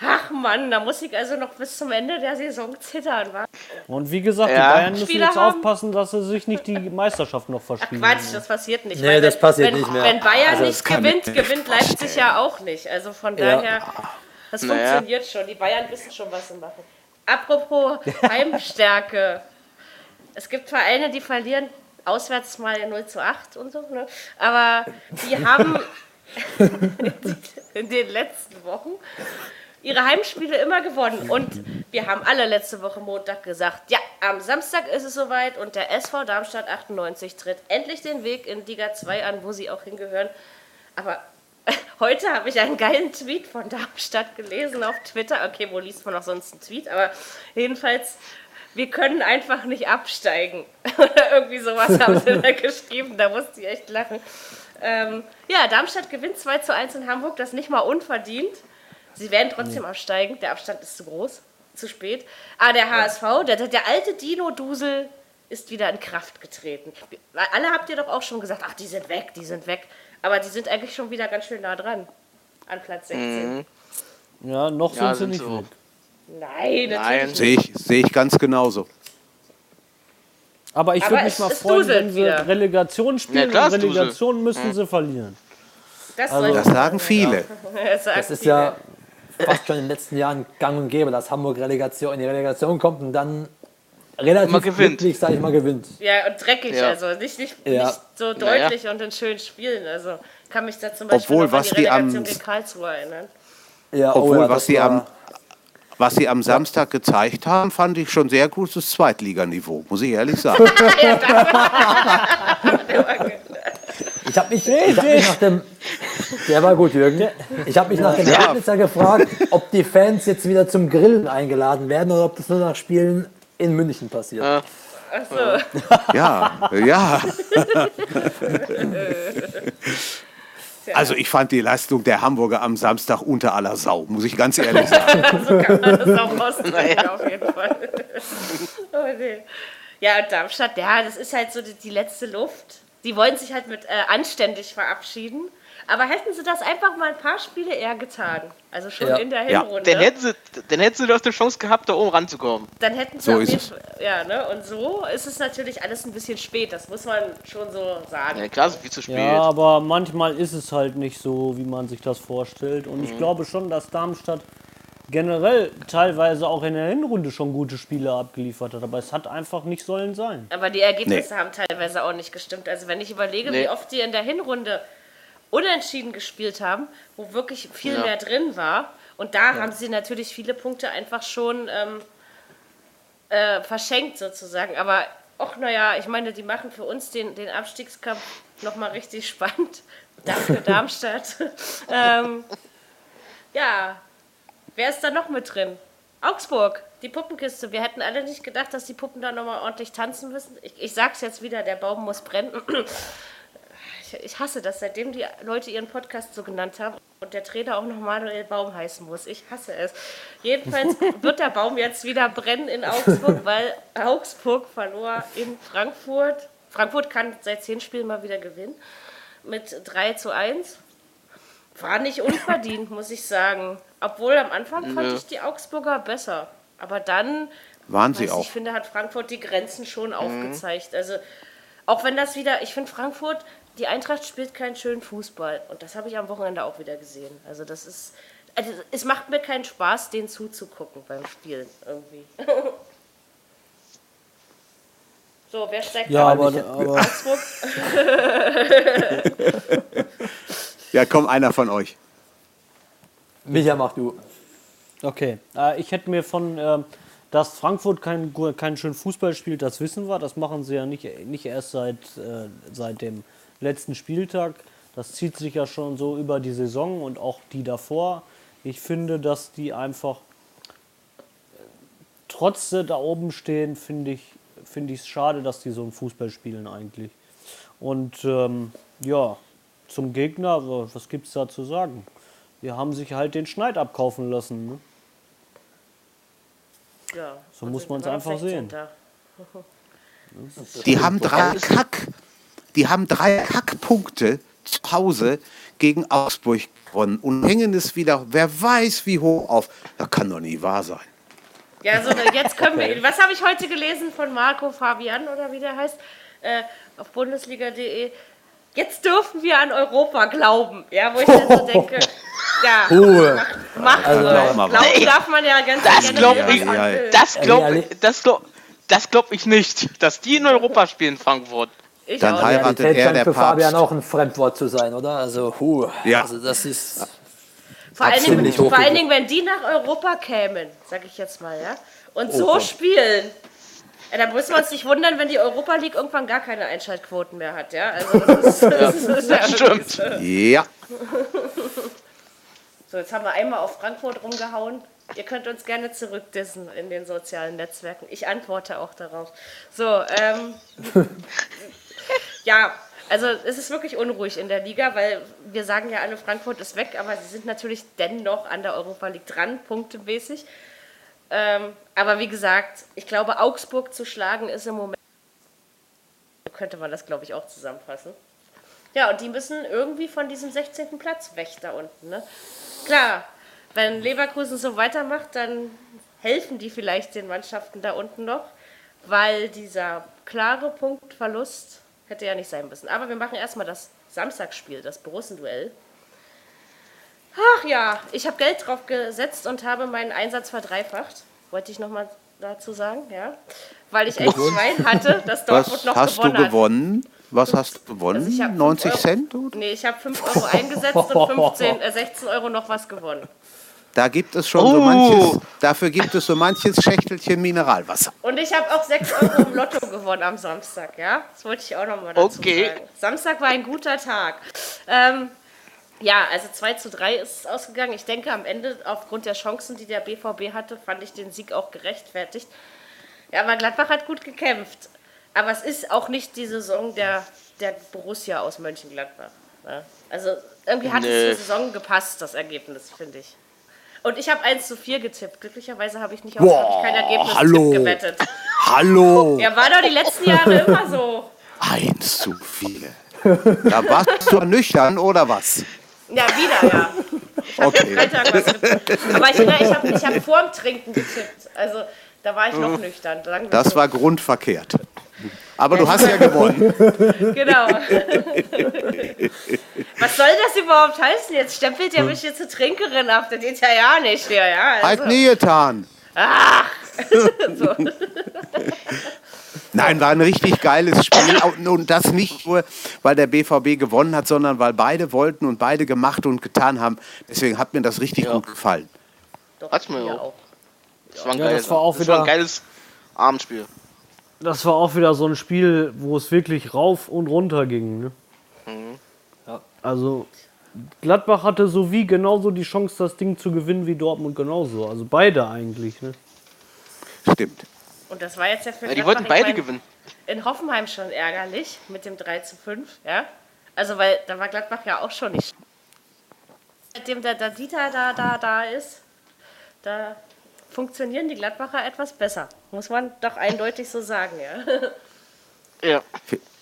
Ach Mann, da muss ich also noch bis zum Ende der Saison zittern, wa? Und wie gesagt, Ja. die Bayern müssen Spieler jetzt haben- aufpassen, dass sie sich nicht die Meisterschaft noch Ach verschieben. Quatsch, das passiert nicht. Nee, weil das wenn, passiert wenn, nicht mehr. Wenn Bayern Also, nicht gewinnt, ich mir gewinnt Leipzig ja auch nicht. Also von Ja. daher, das Naja. funktioniert schon. Die Bayern wissen schon, was sie machen. Apropos Heimstärke. Es gibt Vereine, die verlieren auswärts mal 0 zu 8 und so. Ne? Aber die haben in den letzten Wochen ihre Heimspiele immer gewonnen. Und wir haben alle letzte Woche Montag gesagt, ja, am Samstag ist es soweit und der SV Darmstadt 98 tritt endlich den Weg in Liga 2 an, wo sie auch hingehören. Aber heute habe ich einen geilen Tweet von Darmstadt gelesen auf Twitter. Okay, wo liest man auch sonst einen Tweet? Aber jedenfalls, wir können einfach nicht absteigen. Oder irgendwie sowas haben sie da geschrieben. Da musste ich echt lachen. Ähm, ja, Darmstadt gewinnt 2 zu 1 in Hamburg, das nicht mal unverdient. Sie werden trotzdem absteigen, der Abstand ist zu groß, zu spät. Aber der HSV, der, der, der alte Dino-Dusel, ist wieder in Kraft getreten. Alle habt ihr doch auch schon gesagt, ach, die sind weg, die sind weg. Aber die sind eigentlich schon wieder ganz schön nah dran. An Platz 16. Ja, noch Ja, sind sie sind nicht so. weg. Nein, natürlich Nein. Sehe ich, sehe ich ganz genauso. Aber ich würde mich es- mal freuen, wenn sie wieder. Relegation spielen. klar, und es duselt. Relegation müssen sie verlieren. Das, Also- Das sagen viele. das, sagen Das ist viele. ja fast schon in den letzten Jahren gang und gäbe, dass Hamburg Relegation in die Relegation kommt und dann relativ glücklich, sag ich mal, gewinnt. Ja, und dreckig, Ja. also nicht, nicht, Ja. nicht so Naja. deutlich und in schönen Spielen. Also kann mich da zum Beispiel Obwohl, noch an was die die am- Relegation gegen Karlsruhe erinnern. Ja, Obwohl, ja, was sie am was sie am Samstag gezeigt haben, fand ich schon sehr gutes Zweitliganiveau, muss ich ehrlich sagen. Ich habe mich, ich hab mich nach dem. Der war gut, Jürgen. Ich habe mich nach dem Ja. Gefragt, ob die Fans jetzt wieder zum Grillen eingeladen werden oder ob das nur nach Spielen in München passiert. Ja. Achso, Ja, ja. Also ich fand die Leistung der Hamburger am Samstag unter aller Sau, muss ich ganz ehrlich sagen. so kann man das auch ausdrücken, auf jeden Fall. oh, nee. Ja, und Darmstadt, ja, das ist halt so die, die letzte Luft. Die wollen sich halt mit äh, anständig verabschieden. Aber hätten sie das einfach mal ein paar Spiele eher getan, also schon Ja. in der Ja. Hinrunde, Dann hätten, sie, dann hätten sie doch die Chance gehabt, da oben ranzukommen. dann hätten sie So ist es. Ja, ne? Und so ist es natürlich alles ein bisschen spät, das muss man schon so sagen. Ja, klar, ist viel zu spät. Ja, aber manchmal ist es halt nicht so, wie man sich das vorstellt. Und ich glaube schon, dass Darmstadt generell teilweise auch in der Hinrunde schon gute Spiele abgeliefert hat, aber es hat einfach nicht sollen sein. Aber die Ergebnisse haben teilweise auch nicht gestimmt. Also wenn ich überlege, Nee. wie oft die in der Hinrunde unentschieden gespielt haben, wo wirklich viel Ja. mehr drin war. Und da haben sie natürlich viele Punkte einfach schon ähm, äh, verschenkt sozusagen. Aber auch naja, ich meine, die machen für uns den, den Abstiegskampf nochmal richtig spannend. Danke Darmstadt. ähm, ja, wer ist da noch mit drin? Augsburg, die Puppenkiste. Wir hätten alle nicht gedacht, dass die Puppen da nochmal ordentlich tanzen müssen. Ich, ich sag's jetzt wieder, der Baum muss brennen. Ich, ich hasse das, seitdem die Leute ihren Podcast so genannt haben und der Trainer auch noch Manuel Baum heißen muss. Ich hasse es. Jedenfalls wird der Baum jetzt wieder brennen in Augsburg, weil Augsburg verlor in Frankfurt. Frankfurt kann seit zehn Spielen mal wieder gewinnen. Mit 3 zu 1. War nicht unverdient, muss ich sagen. Obwohl am Anfang fand ich die Augsburger besser. Aber dann, Waren sie auch. ich finde, hat Frankfurt die Grenzen schon aufgezeigt. Also, auch wenn das wieder, ich finde Frankfurt, die Eintracht spielt keinen schönen Fußball. Und das habe ich am Wochenende auch wieder gesehen. Also, das ist, also, es macht mir keinen Spaß, denen zuzugucken beim Spielen irgendwie. so, wer steigt Ja, da? aber, aber Augsburg? Ja, komm, einer von euch. Micha, mach du. okay. Äh, ich hätte mir von, ähm, dass Frankfurt keinen keinen schönen Fußball spielt, das wissen wir. Das machen sie ja nicht, nicht erst seit, äh, seit dem letzten Spieltag. Das zieht sich ja schon so über die Saison und auch die davor. Ich finde, dass die einfach äh, trotz da oben stehen, finde ich finde ich es schade, dass die so einen Fußball spielen eigentlich. Und ähm, ja, zum Gegner, wa- was gibt es da zu sagen? Wir haben sich halt den Schneid abkaufen lassen. Ne? Ja, So muss immer noch einfach sehen. 16. Die haben drei Kack, die haben drei Kackpunkte zu Hause gegen Augsburg gewonnen und hängen es wieder, wer weiß wie hoch auf. Das kann doch nie wahr sein. Ja, so, jetzt können wir. Was habe ich heute gelesen von Marco Fabian oder wie der heißt? Äh, auf bundesliga.de. Jetzt dürfen wir an Europa glauben. Ja, wo ich dann so denke, ja, Ruhe. mach Also, glaub mal Glauben was. darf man ja ganz Das glaub man ich- ja, will. Das glaube Ehrlich? das glaub, das glaub ich nicht, dass die in Europa spielen, Frankfurt. Ich Dann auch heiratet-. Realität er der für Fabian Papst. auch ein Fremdwort zu sein, oder? Also, huh. Ja. Also, das ist. Vor allen, Dingen, vor allen Dingen, wenn die nach Europa kämen, sag ich jetzt mal, ja, und so Gott. spielen. Ja, dann müssen wir uns nicht wundern, wenn die Europa League irgendwann gar keine Einschaltquoten mehr hat, ja. Also das ist, das ist, das ist ja Stimmt. so. Ja, So, jetzt haben wir einmal auf Frankfurt rumgehauen. Ihr könnt uns gerne zurückdissen in den sozialen Netzwerken. Ich antworte auch darauf. So, ähm, ja, also es ist wirklich unruhig in der Liga, weil wir sagen ja alle, Frankfurt ist weg, aber sie sind natürlich dennoch an der Europa League dran, punktemäßig. Ähm, aber wie gesagt, ich glaube, Augsburg zu schlagen ist im Moment, könnte man das, glaube ich, auch zusammenfassen. Ja, und die müssen irgendwie von diesem 16. Platz weg da unten. Ne? Klar, wenn Leverkusen so weitermacht, dann helfen die vielleicht den Mannschaften da unten noch, weil dieser klare Punktverlust hätte ja nicht sein müssen. Aber wir machen erstmal das Samstagsspiel, das Borussenduell. Ach ja, ich habe Geld drauf gesetzt und habe meinen Einsatz verdreifacht. Wollte ich nochmal dazu sagen, ja. Weil ich echt Schwein hatte, dass Dortmund was noch hast du gewonnen hat. gewonnen? Was hast du gewonnen? Also ich hab fünf 90 Euro- Cent? Oder? Nee, ich habe 5 Euro eingesetzt und 15, äh, 16 Euro noch was gewonnen. Da gibt es schon so Oh. manches, dafür gibt es so manches Schächtelchen Mineralwasser. Und ich habe auch 6 Euro im Lotto gewonnen am Samstag, ja? Das wollte ich auch nochmal dazu Okay. sagen. Samstag war ein guter Tag. Ähm, ja, also 2 zu 3 ist es ausgegangen. Ich denke, am Ende, aufgrund der Chancen, die der BVB hatte, fand ich den Sieg auch gerechtfertigt. Ja, aber Gladbach hat gut gekämpft. Aber es ist auch nicht die Saison der, der Borussia aus Mönchengladbach. Ne? Also irgendwie hat Nee. es zur Saison gepasst, das Ergebnis, finde ich. Und ich habe 1 zu 4 getippt. Glücklicherweise habe ich nicht auf ich kein Ergebnis hallo. gewettet. Hallo! Ja, war doch die letzten Jahre immer so. Eins zu viele. Da warst du nüchtern oder was? Ja, wieder, ja. Ich habe Okay. Freitag was getippt. Aber ich, ich habe ich hab vorm Trinken getippt. Also da war ich noch nüchtern. sagen wir Das war grundverkehrt. Aber du hast ja gewonnen. Genau. Was soll das überhaupt heißen? Jetzt stempelt ihr mich hier zur Trinkerin ab. Das geht ja ja nicht hier, ja. Halt Also, nie getan. so. Nein, war ein richtig geiles Spiel. Und das nicht nur, weil der BVB gewonnen hat, sondern weil beide wollten und beide gemacht und getan haben. Deswegen hat mir das richtig gut gefallen. Doch, Hat's mir auch. auch. Das war ein, Ja, geiles, das war auch das war ein wieder- geiles Abendspiel. Das war auch wieder so ein Spiel, wo es wirklich rauf und runter ging. Ne? Ja. Also Gladbach hatte so wie genauso die Chance, das Ding zu gewinnen wie Dortmund genauso. Also beide eigentlich. Ne? Stimmt. Und das war jetzt ja für Ja, die wollten beide mein, gewinnen. In Hoffenheim schon ärgerlich mit dem 3 zu 5, ja. Also, weil da war Gladbach ja auch schon nicht. Seitdem der, der Dieter da, da, da ist, da funktionieren die Gladbacher etwas besser. Muss man doch eindeutig so sagen, ja. Ja.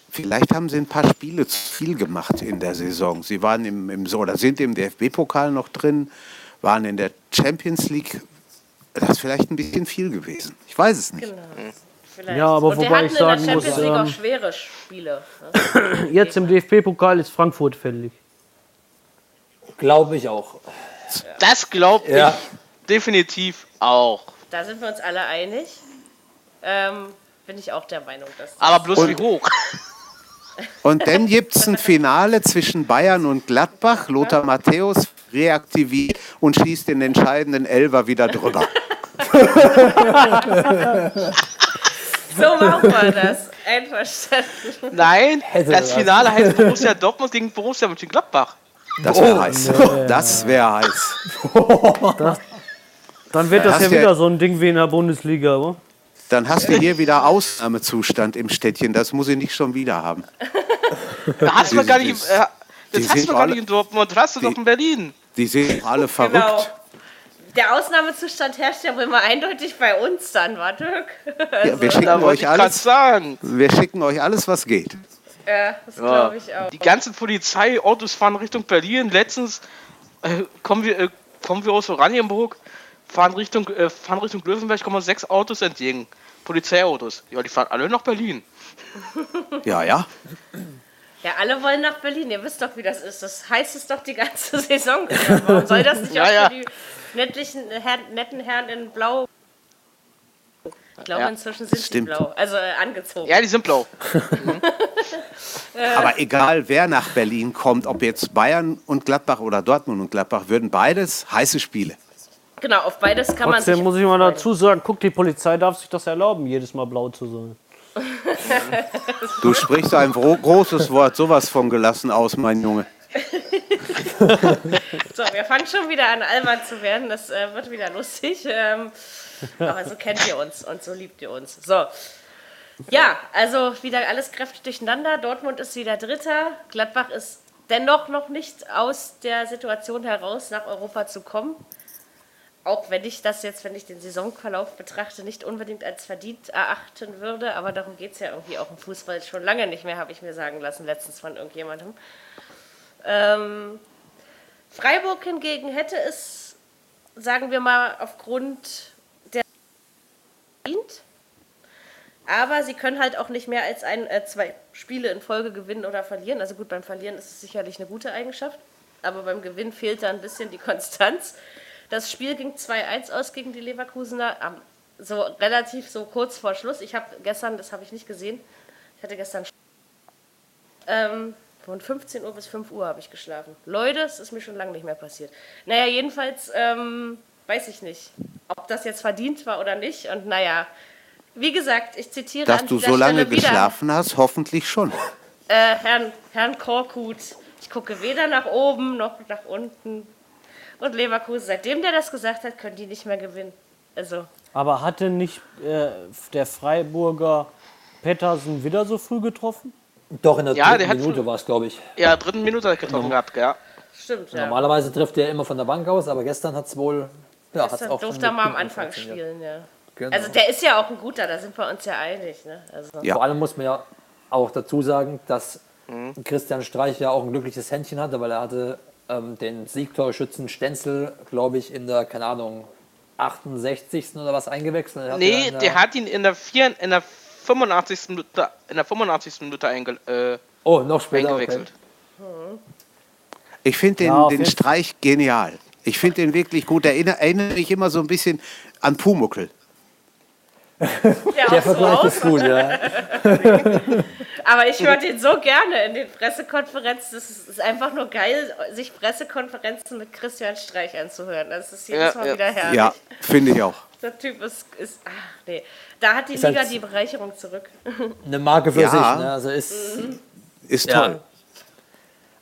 Vielleicht haben sie ein paar Spiele zu viel gemacht in der Saison. Sie waren im, im so oder sind im DFB-Pokal noch drin, waren in der Champions League. Das ist vielleicht ein bisschen viel gewesen. Ich weiß es nicht. Genau. Vielleicht. Ja, aber Und wobei hatten ich in der sagen Champions muss, League auch ähm, schwere Spiele. Ne? Jetzt im DFB-Pokal ist Frankfurt fällig. Glaube ich auch. Das glaube Ja. ich definitiv auch. Da sind wir uns alle einig. Ähm, bin ich auch der Meinung, dass. Aber bloß Und- wie hoch. Und dann gibt es ein Finale zwischen Bayern und Gladbach. Lothar Matthäus reaktiviert und schießt den entscheidenden Elfer wieder drüber. So machen wir das. Einverstanden. Nein, Hätte das. Finale heißt Borussia Dortmund gegen Borussia Mönchengladbach. Das wäre heiß. Das wäre heiß. Dann wird das Hast ja wieder so ein Ding wie in der Bundesliga, oder? Dann hast du hier wieder Ausnahmezustand im Städtchen. Das muss ich nicht schon wieder haben. Da hast du gar nicht, die- äh, die das hast du doch gar alle- nicht in Dortmund, das hast du doch in Berlin. Die sind alle verrückt. Genau. Der Ausnahmezustand herrscht ja wohl mal eindeutig bei uns dann, warte. Ja, wir, Da schicken euch alles, sagen. wir schicken euch alles, was geht. Ja, das Ja. glaube ich auch. Die ganzen Polizeiautos fahren Richtung Berlin. Letztens äh, kommen, wir, äh, kommen wir aus Oranienburg, fahren Richtung, äh, fahren Richtung Löwenberg, kommen uns sechs Autos entgegen. Polizeiautos. Ja, die fahren alle nach Berlin. Ja, ja. Ja, alle wollen nach Berlin. Ihr wisst doch, wie das ist. Das heißt es doch die ganze Saison. Warum soll das nicht Ja, auch ja. für die nettlichen, Herr, netten Herren in Blau? Ich glaube, Ja, inzwischen sind sie stimmt. blau. Also äh, angezogen. Ja, die sind blau. Aber egal, wer nach Berlin kommt, ob jetzt Bayern und Gladbach oder Dortmund und Gladbach, würden beides heiße Spiele. Genau, auf beides kann man Trotzdem sich. muss ich mal dazu sagen, guck, die Polizei darf sich das erlauben, jedes Mal blau zu sein. Du sprichst ein gro großes Wort, sowas von gelassen aus, mein Junge. So, wir fangen schon wieder an, albern zu werden. Das äh, wird wieder lustig. Ähm, aber so kennt ihr uns und so liebt ihr uns. So. Ja, also wieder alles kräftig durcheinander. Dortmund ist wieder Dritter. Gladbach ist dennoch noch nicht aus der Situation heraus, nach Europa zu kommen. Auch wenn ich das jetzt, wenn ich den Saisonverlauf betrachte, nicht unbedingt als verdient erachten würde. Aber darum geht es ja irgendwie auch im Fußball schon lange nicht mehr, habe ich mir sagen lassen, letztens von irgendjemandem. Ähm, Freiburg hingegen hätte es, sagen wir mal, aufgrund der. Aber sie können halt auch nicht mehr als ein, äh, zwei Spiele in Folge gewinnen oder verlieren. Also gut, beim Verlieren ist es sicherlich eine gute Eigenschaft. Aber beim Gewinn fehlt da ein bisschen die Konstanz. Das Spiel ging 2-1 aus gegen die Leverkusener, am- so relativ so kurz vor Schluss. Ich habe gestern, das habe ich nicht gesehen, ich hatte gestern ähm, von 15 Uhr bis 5 Uhr habe ich geschlafen. Leute, das ist mir schon lange nicht mehr passiert. Naja, jedenfalls ähm, weiß ich nicht, ob das jetzt verdient war oder nicht. Und naja, wie gesagt, ich zitiere Dass an du dieser so lange Stelle wieder geschlafen hast, hoffentlich schon. äh, Herrn, Herrn Korkut. Ich gucke weder nach oben noch nach unten. Und Leverkusen, seitdem der das gesagt hat, können die nicht mehr gewinnen. Also, Aber hatte nicht äh, der Freiburger Pettersen wieder so früh getroffen? Doch in der Ja, dritten der hat Minute war es, glaube ich. Ja, dritten Minute hat er getroffen gehabt, ja. stimmt, ja. Normalerweise trifft er immer von der Bank aus, aber gestern hat es wohl. Ja, hat's Gestern auch schon durfte er mal am Anfang spielen, ja. Genau. Also der ist ja auch ein guter, da sind wir uns ja einig. Ne? Also, Ja. Vor allem muss man ja auch dazu sagen, dass Mhm. Christian Streich ja auch ein glückliches Händchen hatte, weil er hatte ähm, den Siegtorschützen Stenzel, glaube ich, in der, keine Ahnung, 68. oder was eingewechselt. Hatte Nee, in der hat ihn in der, vier, in der 85. Minute, in der 85. Minute einge, äh, Oh, noch später. Okay. eingewechselt. Ich finde den, Ja, den Streich genial. Ich finde den wirklich gut. Er erinnert, erinnert mich immer so ein bisschen an Pumuckel. Der, Der so Vergleich aus. ist gut, ja. Aber ich höre den so gerne in den Pressekonferenzen. Das ist, ist einfach nur geil, sich Pressekonferenzen mit Christian Streich anzuhören. Das ist jedes Ja, Mal ja. wieder herrlich. Ja, finde ich auch. Der Typ ist, ist ach nee. Da hat die Ist Liga halt- die Bereicherung zurück. Eine Marke für Ja. sich. Ne? Also ist, Ist Ja. toll.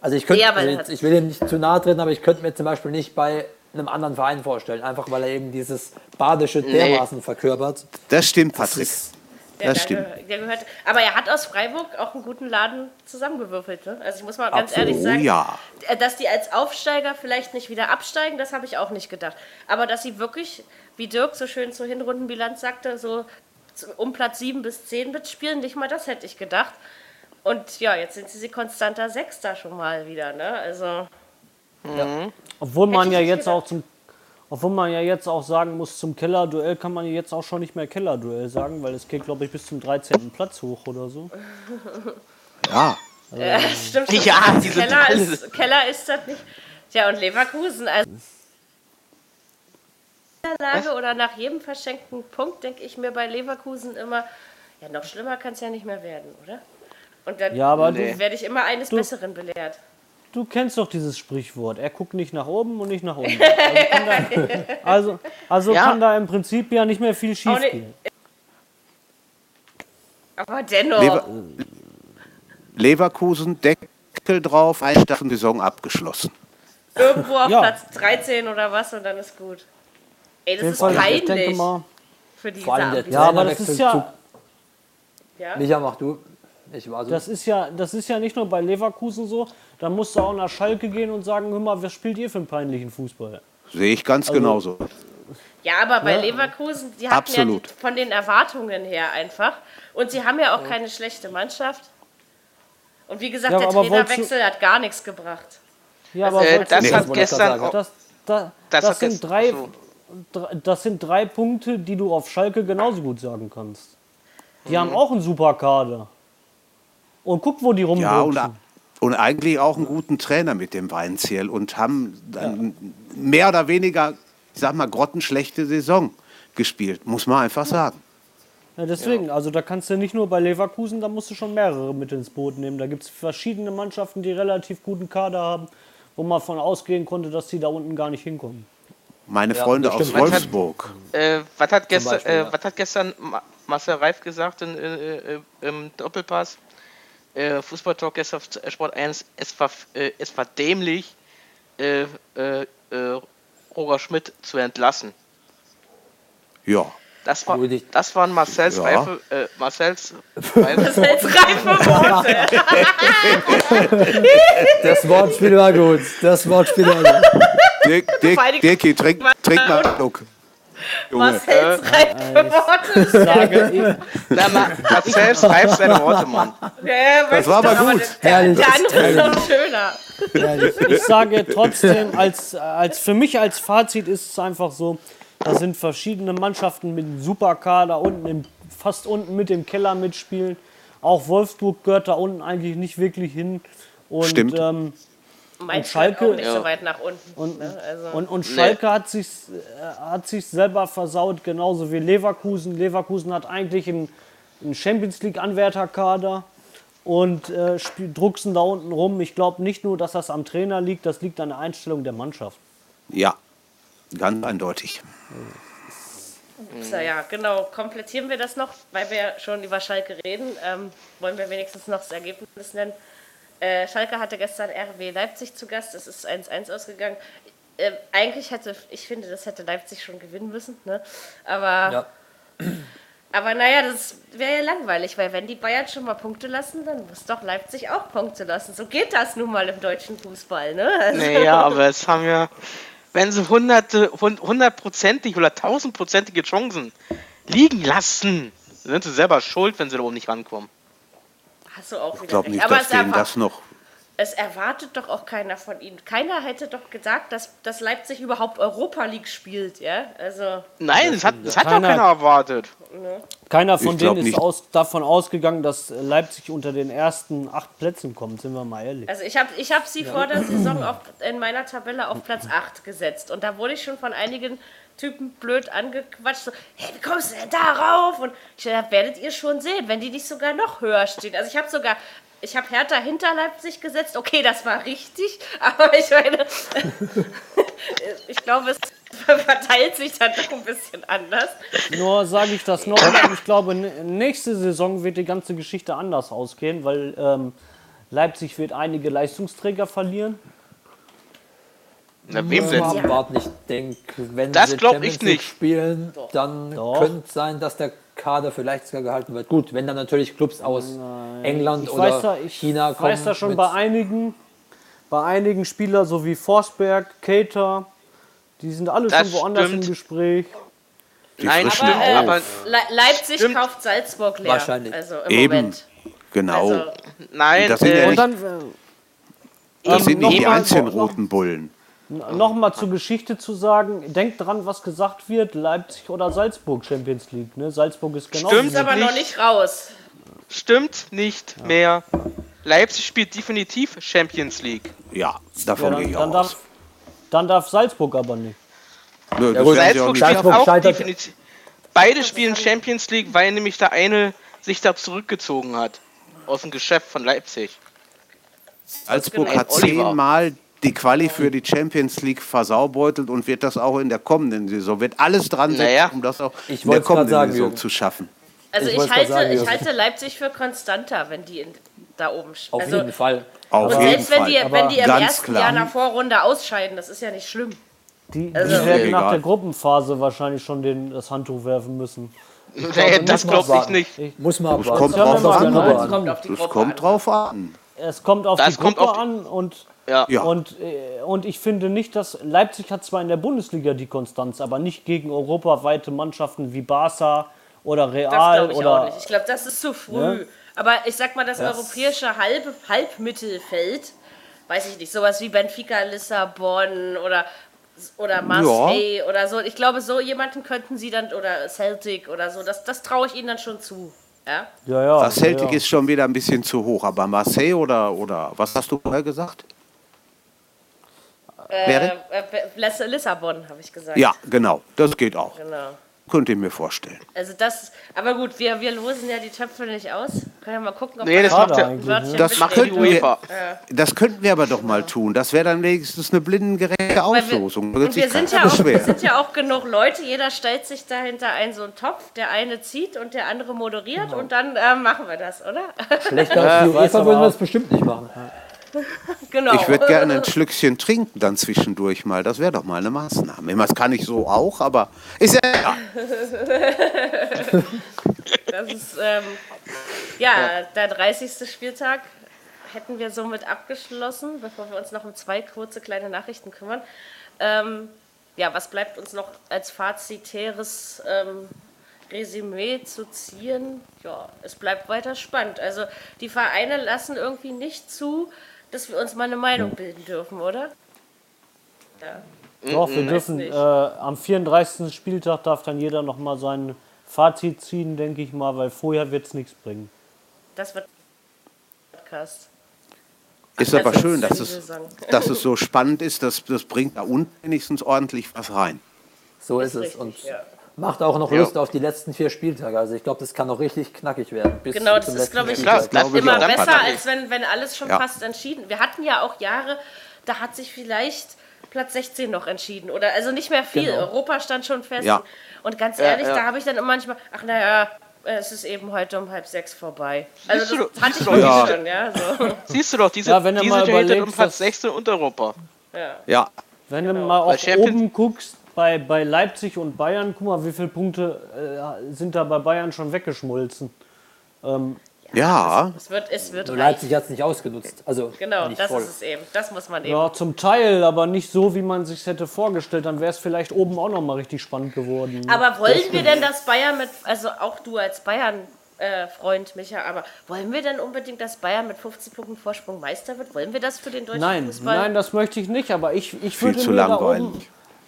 Also ich könnte, Ja, also ich will ihm nicht zu nahe treten, aber ich könnte mir zum Beispiel nicht bei einem anderen Verein vorstellen, einfach weil er eben dieses Badische dermaßen verkörpert. Das stimmt, Das Patrick. ist, Der, Das der, stimmt. der gehört, aber er hat aus Freiburg auch einen guten Laden zusammengewürfelt. Ne? Also ich muss mal ganz Absolut. ehrlich sagen, ja. äh, dass die als Aufsteiger vielleicht nicht wieder absteigen, das habe ich auch nicht gedacht. Aber dass sie wirklich, wie Dirk so schön zur Hinrundenbilanz sagte, so um Platz 7 bis 10 mitspielen, nicht mal das hätte ich gedacht. Und ja, jetzt sind sie konstanter Sechster schon mal wieder. Ne? Also Obwohl man ja jetzt auch zum obwohl man ja jetzt auch sagen muss, zum Kellerduell kann man jetzt auch schon nicht mehr Kellerduell sagen, weil es geht, glaube ich, bis zum 13. Platz hoch oder so. Ja. äh, stimmt schon. Ja, die sind Keller, ist, Keller ist das nicht. Tja, und Leverkusen, also Niederlage oder nach jedem verschenkten Punkt denke ich mir bei Leverkusen immer, ja, noch schlimmer kann es ja nicht mehr werden, oder? Und dann Ja, aber Nee. werde ich immer eines Besseren belehrt. Du kennst doch dieses Sprichwort. Er guckt nicht nach oben und nicht nach unten. Also kann da, also, also Ja. kann da im Prinzip ja nicht mehr viel schief nicht- gehen. Aber dennoch, Lever Leverkusen, Deckel drauf, Einstaffelsaison abgeschlossen. irgendwo auf Ja. Platz 13 oder was und dann ist gut. Ey, das ist Fall, peinlich ich denke mal. für diese Vor allem der. Ja, aber das ist ja, Ja? Micha, mach du. Ich war so. das ist ja, das ist ja nicht nur bei Leverkusen so. Da musst du auch nach Schalke gehen und sagen, hör mal, was spielt ihr für einen peinlichen Fußball? Sehe ich ganz Also- genauso. Ja, aber bei Leverkusen, die hatten Absolut. ja die, von den Erwartungen her einfach. Und sie haben ja auch keine schlechte Mannschaft. Und wie gesagt, Ja, der Trainerwechsel hat gar nichts gebracht. Ja, aber Äh, das hat gestern auch, das, da, das das, hat sind gestern- drei, so. drei- das sind drei Punkte, die du auf Schalke genauso gut sagen kannst. Die haben auch einen super Kader. Und guck, wo die Ja, und, eigentlich auch einen guten Trainer mit dem Weinziel und haben dann mehr oder weniger, ich sag mal, grottenschlechte Saison gespielt, muss man einfach sagen. Ja, deswegen, also da kannst du nicht nur bei Leverkusen, da musst du schon mehrere mit ins Boot nehmen. Da gibt es verschiedene Mannschaften, die relativ guten Kader haben, wo man von ausgehen konnte, dass die da unten gar nicht hinkommen. Meine Ja, Freunde aus stimmt. Wolfsburg. Äh, was, hat gestern, Beispiel, äh, ja. was hat gestern Ma- Marcel Reif gesagt in, äh, äh, im Doppelpass? Äh, Fußballtalk gestern auf Sport 1. Es war, äh, es war dämlich, äh, äh, äh, Roger Schmidt zu entlassen. Ja. Das, war, das waren Marcels Ja. Reife, äh, Marcels Reife. Das sind jetzt reife Worte. Das Wortspiel war gut. Das Wortspiel war gut. Dirk, Dirk, trink, trink mal einen Schluck. Junge. Marcel's reife Worte. Sage ich, Na, Ma Marcels Reif seine Worte, Mann. Ja, Das war aber gut. Der, Herrlich. der andere ist noch schöner. Ich sage trotzdem, als, als für mich als Fazit ist es einfach so, da sind verschiedene Mannschaften mit einem Superkader unten im, fast unten mit im Keller mitspielen. Auch Wolfsburg gehört da unten eigentlich nicht wirklich hin. Und, Stimmt. Ähm, Mein Schalke- Schalke auch nicht Ja. so weit nach unten. Und, ne? also, und, und Schalke hat sich, äh, hat sich selber versaut, genauso wie Leverkusen. Leverkusen hat eigentlich einen, einen Champions League-Anwärterkader und äh, drucksen da unten rum. Ich glaube nicht nur, dass das am Trainer liegt, das liegt an der Einstellung der Mannschaft. Ja, ganz eindeutig. so, ja, genau. Komplettieren wir das noch, weil wir schon über Schalke reden. Ähm, wollen wir wenigstens noch das Ergebnis nennen. Äh, Schalke hatte gestern RW Leipzig zu Gast. Es ist 1-1 ausgegangen. Äh, eigentlich hätte, ich finde, das hätte Leipzig schon gewinnen müssen. Ne? Aber, Ja. aber naja, das wäre ja langweilig, weil wenn die Bayern schon mal Punkte lassen, dann muss doch Leipzig auch Punkte lassen. So geht das nun mal im deutschen Fußball. Ne? Also, Naja, aber es haben ja, wenn sie hunderte, hundertprozentig oder tausendprozentige Chancen liegen lassen, sind sie selber schuld, wenn sie da oben nicht rankommen. Hast du auch wieder Ich glaube nicht, aber dass denen das noch. es erwartet doch auch keiner von ihnen. Keiner hätte doch gesagt, dass, dass Leipzig überhaupt Europa League spielt, ja? Also, Nein, das hat, das hat doch Keiner- keiner erwartet. Keiner von denen ist aus, davon ausgegangen, dass Leipzig unter den ersten acht Plätzen kommt, sind wir mal ehrlich. also ich habe ich hab sie vor der Saison auf, in meiner Tabelle auf Platz 8 gesetzt. Und da wurde ich schon von einigen Typen blöd angequatscht. So, hey, wie kommst du denn da rauf? Und ich dachte, werdet ihr schon sehen, wenn die nicht sogar noch höher stehen. Also ich habe sogar, ich habe Hertha hinter Leipzig gesetzt. Okay, das war richtig. Aber ich meine, ich glaube, es verteilt sich dann doch ein bisschen anders. Nur sage ich das noch, ich glaube, nächste Saison wird die ganze Geschichte anders ausgehen, weil ähm, Leipzig wird einige Leistungsträger verlieren. Na, wem denn? abwarten. Ich denke, wenn Das sie Champions ich League nicht. spielen, dann könnte es sein, dass der Kader vielleicht sogar gehalten wird. Gut, wenn dann natürlich Clubs aus England Ich oder weiß da, ich China kommen. weiß da schon bei einigen, bei einigen Spielern, so wie Forsberg, Cater, die sind alle Das schon woanders stimmt. im Gespräch. Nein, frischen stimmt, äh, aber Le Leipzig Stimmt. kauft Salzburg leer. Wahrscheinlich. Also im Eben. Moment. Genau. Also, nein, Das sind ja äh, Und nicht- dann äh, das sind nicht die einzelnen roten Bullen. Nochmal zur Geschichte zu sagen, denkt dran, was gesagt wird, Leipzig oder Salzburg Champions League. Ne? Salzburg ist genau Stimmt, aber noch nicht raus. stimmt nicht mehr. Leipzig spielt definitiv Champions League. Ja, davon Ja, gehe dann, ich dann, auch darf, aus. dann darf Salzburg aber nicht. Nö, auch Salzburg nicht spielt Salzburg auch scheitert- definitiv. Beide spielen Champions League, weil nämlich der eine sich da zurückgezogen hat. Aus dem Geschäft von Leipzig. Salzburg hat zehnmal die Quali für die Champions League versaubeutelt und wird das auch in der kommenden Saison. Wird alles dran setzen, Naja. um das auch Ich in der kommenden sagen, Saison Jürgen. zu schaffen. Also Ich ich, halte, sagen, ich halte Leipzig für konstanter, wenn die in, da oben sch- Auf also, jeden Fall. Auf Und jeden selbst wenn Fall. die, wenn die im Ganz ersten klar. Jahr nach Vorrunde ausscheiden, das ist ja nicht schlimm. Die, die Also- werden nach Egal. der Gruppenphase wahrscheinlich schon den, das Handtuch werfen müssen. Nee, das muss man glaube ich nicht. Muss man Das abwarten. kommt drauf wenn an. mal- an. Kommt auf die Das kommt drauf an. Es kommt auf Das die kommt Gruppe auf die- an und, Ja. Ja. und, äh, und ich finde nicht, dass Leipzig hat zwar in der Bundesliga die Konstanz, aber nicht gegen europaweite Mannschaften wie Barca oder Das Real glaube ich oder auch nicht. Ich glaube, das ist zu früh. Aber ich sag mal, das, europäische Halb Halbmittelfeld, weiß ich nicht, sowas wie Benfica Lissabon oder, oder Marseille oder so. Ich glaube, so jemanden könnten sie dann, oder Celtic oder so, das, das traue ich ihnen dann schon zu. Ja? ja, ja, Das Celtic ja. ist schon wieder ein bisschen zu hoch, aber Marseille oder, oder was hast du vorher gesagt? Äh, Wäre? äh, Liss- Lissabon, habe ich gesagt. Ja, genau, das geht auch. Genau. Könnte ich mir vorstellen. Also das, aber gut, wir, wir losen ja die Töpfe nicht aus. Können ja mal gucken, ob Nee, das da macht ja? Das mitsteht. könnten wir- UEFA. Das könnten wir aber doch mal tun. Das wäre dann wenigstens eine blindengerechte wir, Auslosung. Da wird und wir sind, ja auch, wir sind ja auch genug Leute, jeder stellt sich dahinter einen so einen Topf, der eine zieht und der andere moderiert und dann äh, machen wir das, oder? Schlechter als die weiß UEFA würden wir das bestimmt nicht machen. genau. Ich würde gerne ein Schlückchen trinken dann zwischendurch mal. Das wäre doch mal eine Maßnahme. Meine, Das kann ich so auch, aber ist ja egal. Das ist, ähm, ja, der 30. Spieltag hätten wir somit abgeschlossen, bevor wir uns noch um zwei kurze kleine Nachrichten kümmern. Ähm, ja, was bleibt uns noch als fazitäres ähm, Resümee zu ziehen? Ja, es bleibt weiter spannend. Also die Vereine lassen irgendwie nicht zu, dass wir uns mal eine Meinung bilden dürfen, oder? Ja. Doch, wir dürfen äh, am 34. Spieltag darf dann jeder noch mal sein Fazit ziehen, denke ich mal, weil vorher wird es nichts bringen. Das wird Podcast. Ist aber Also, schön, dass es, dass es so spannend ist. Das, das bringt da unten wenigstens ordentlich was rein. So ist, Ist es. richtig, Und ja. Macht auch noch Ja. Lust auf die letzten vier Spieltage. Also ich glaube, das kann noch richtig knackig werden. Bis Genau, das ist, glaube ich, Klar, Spieltag. das- immer ich auch. besser, als wenn, wenn alles schon Ja. fast entschieden. Wir hatten ja auch Jahre, da hat sich vielleicht Platz 16 noch entschieden. Oder also nicht mehr viel. Genau. Europa stand schon fest. Ja. Und ganz Ja, ehrlich, ja. da habe ich dann immer manchmal, ach naja, es ist eben heute um halb sechs vorbei. Also Siehst du das doch- hatte ich doch, wirklich ja. schon, ja. So. Siehst du doch, diese, Ja, wenn du diese mal um Platz dass- 16 und Europa. Ja, Wenn Genau. du mal auf oben guckst, bei, bei Leipzig und Bayern, guck mal, wie viele Punkte äh, sind da bei Bayern schon weggeschmolzen. ja. Es wird, es wird Also reich. Leipzig hat es nicht ausgenutzt. Also Genau, nicht das voll. ist es eben. Das muss man eben. Ja, zum Teil, aber nicht so, wie man sich hätte vorgestellt. Dann wäre es vielleicht oben auch noch mal richtig spannend geworden. Aber wollen wir denn, dass Bayern mit, also auch du als Bayern äh, Freund Micha, aber wollen wir denn unbedingt, dass Bayern mit 15 Punkten Vorsprung Meister wird? Wollen wir das für den deutschen Nein, Fußball? nein, das möchte ich nicht, aber ich, ich Viel würde zu mir da langweilig. oben,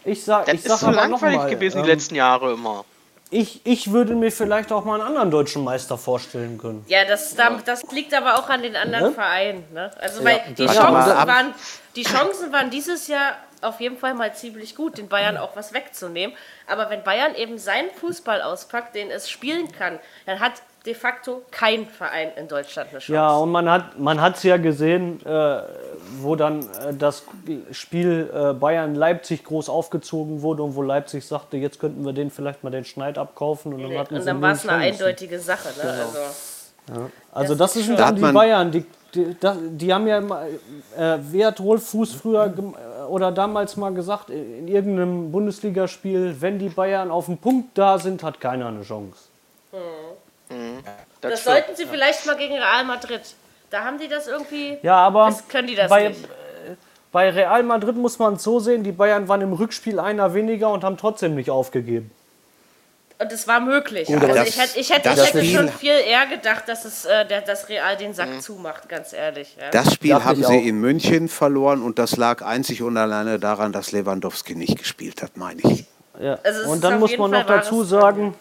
ich sag, Das ich ist sag so aber noch langweilig mal, gewesen ähm, die letzten Jahre immer. ich, ich würde mir vielleicht auch mal einen anderen deutschen Meister vorstellen können. Ja, das, da- das liegt aber auch an den anderen Ne? Vereinen. Ne? Also weil die, das- Chancen waren, die Chancen waren dieses Jahr auf jeden Fall mal ziemlich gut, den Bayern auch was wegzunehmen. Aber wenn Bayern eben seinen Fußball auspackt, den es spielen kann, dann hat de facto kein Verein in Deutschland eine Chance. Ja, und man hat man hat's ja gesehen, äh, wo dann äh, das Spiel äh, Bayern-Leipzig groß aufgezogen wurde und wo Leipzig sagte, jetzt könnten wir den vielleicht mal den Schneid abkaufen und dann hatten Und sie dann war es eine eindeutige Sache. Ne? Also, Also Das das, ist Da hat die Bayern, die, die, die haben ja mal, äh, wer hat Rolf Fuß früher äh, oder damals mal gesagt, in in irgendeinem Bundesligaspiel, wenn die Bayern auf dem Punkt da sind, hat keiner eine Chance. Das, Das sollten sie vielleicht mal gegen Real Madrid. Da haben die das irgendwie. Ja, aber Das können die das bei, nicht. bei Real Madrid muss man es so sehen, die Bayern waren im Rückspiel einer weniger und haben trotzdem nicht aufgegeben. Und es war möglich. Ja, also das- ich hätte, ich hätte, ich hätte schon viel eher gedacht, dass es äh, der, das Real den Sack zumacht, ganz ehrlich. Ja. Das Spiel Dachte haben sie auch. in München verloren und das lag einzig und alleine daran, dass Lewandowski nicht gespielt hat, meine ich. Ja. Also und dann muss man noch dazu sagen,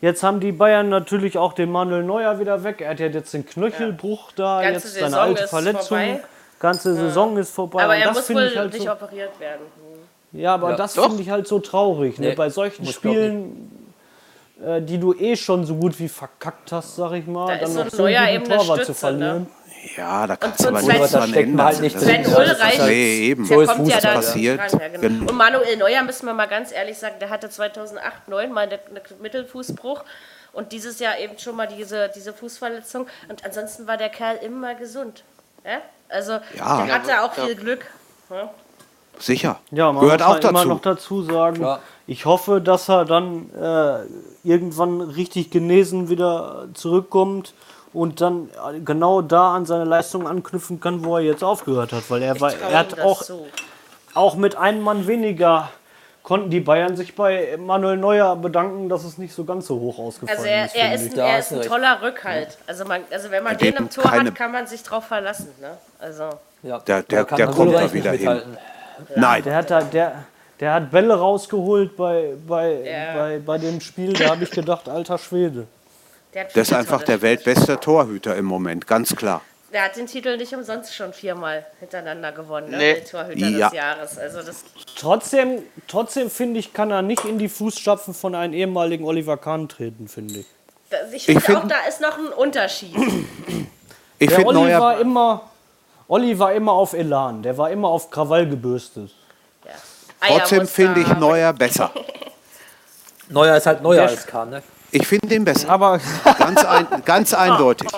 jetzt haben die Bayern natürlich auch den Manuel Neuer wieder weg. Er hat ja jetzt den Knöchelbruch da, Ganze jetzt seine Saison alte Verletzung. vorbei. Ganze Saison ist vorbei. Aber er das muss finde wohl ich halt nicht so, operiert werden. Ja, aber Ja. das finde ich halt so traurig. Ne? Nee, Bei solchen Spielen, äh, die du eh schon so gut wie verkackt hast, sag ich mal, Da dann ist noch ein so einen Neuer eben Torwart zu Stütze, ne? Ja, da kannst du aber nichts dran ändern. halt nicht ist- Ulreich, Nee, eben. der So kommt ja Fußball. da passiert. nicht ran. Ja, genau. Genau. Und Manuel Neuer, müssen wir mal ganz ehrlich sagen, der hatte 2008, 2009 mal einen Mittelfußbruch und dieses Jahr eben schon mal diese, diese Fußverletzung. Und ansonsten war der Kerl immer gesund. Ja? Also Ja. der hatte auch Ja. viel Glück. Ja? Sicher. Ja, man Gehört muss auch halt immer dazu. noch dazu sagen, Ja. ich hoffe, dass er dann äh, irgendwann richtig genesen wieder zurückkommt und dann äh, genau da an seine Leistung anknüpfen kann, wo er jetzt aufgehört hat. Weil er, war, er hat auch, so. auch mit einem Mann weniger konnten die Bayern sich bei Manuel Neuer bedanken, dass es nicht so ganz so hoch ausgefallen Also er, ist. er ist, ein, er ist ein toller Rückhalt. Also, man, also wenn man Der den im Tor keine- hat, kann man sich drauf verlassen. Ne? Also Ja, Der- der- der man kommt da wieder hin. mithalten. Nein. Der hat, da, der, der hat Bälle rausgeholt bei, bei, Ja. bei, bei dem Spiel, da habe ich gedacht, alter Schwede. Der ist einfach der weltbeste Torhüter im Moment, ganz klar. Der hat den Titel nicht umsonst schon viermal hintereinander gewonnen, ne? Nee. Der Torhüter Ja. des Jahres. Also das, Trotzdem, trotzdem finde ich, kann er nicht in die Fußstapfen von einem ehemaligen Oliver Kahn treten, finde ich. das ich finde find- auch, da ist noch ein Unterschied. Ich Der finde Olli war Neuer, immer, Olli war immer auf Elan, der war immer auf Krawall gebürstet. Ja. trotzdem finde ich. Neuer besser. Neuer ist halt neuer Der- als Kahn, ne? Ich finde ihn besser. Aber Ganz, ein, ganz eindeutig.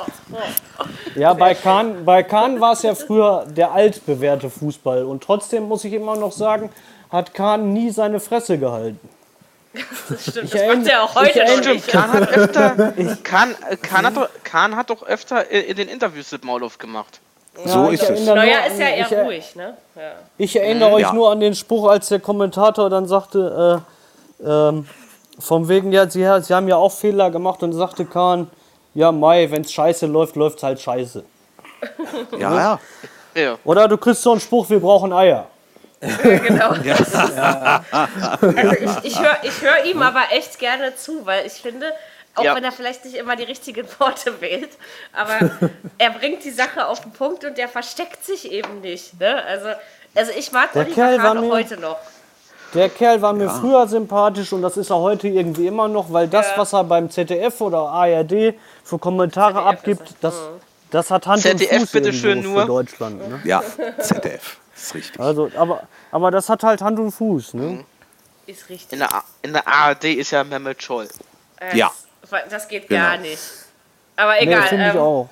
ja, bei Kahn, bei Kahn war es ja früher der altbewährte Fußball. Und trotzdem muss ich immer noch sagen, hat Kahn nie seine Fresse gehalten. Das stimmt, Ich das macht erinnere- er auch heute ich noch nicht. Kahn hat öfter, Kahn, äh, Kahn, hat doch, Kahn hat doch öfter in den Interviews mit Maul aufgemacht. So ich ist es. erinnere Neuer ist ja eher ich, ruhig, ne? Ja. Ich erinnere euch Ja. nur an den Spruch, als der Kommentator dann sagte, äh, ähm, vom wegen, ja, sie, sie haben ja auch Fehler gemacht und sagte Kahn, ja, Mai, wenn es scheiße läuft, läuft es halt scheiße. Ja, ja. Ja. Oder du kriegst so einen Spruch, wir brauchen Eier. Genau. Also ich, ich höre ich hör ihm aber echt gerne zu, weil ich finde, auch Ja. wenn er vielleicht nicht immer die richtigen Worte wählt, aber er bringt die Sache auf den Punkt und der versteckt sich eben nicht. Ne? Also, also ich mag Der Oliver Kahn auch heute noch. Der Kerl war mir früher sympathisch und das ist er heute irgendwie immer noch, weil das, Ja. was er beim ZDF oder ARD für Kommentare ZDF abgibt, das, das hat Hand ZDF und Fuß bitte schön für nur. Deutschland. Ne? Ja, ZDF. ist richtig. Also, aber, aber das hat halt Hand und Fuß. Ne? Ist richtig. In der, in der ARD ist ja Mehmet Scholl. Äh, Ja. Das, geht Genau. gar nicht. Aber Nee, egal. finde ich ähm, auch.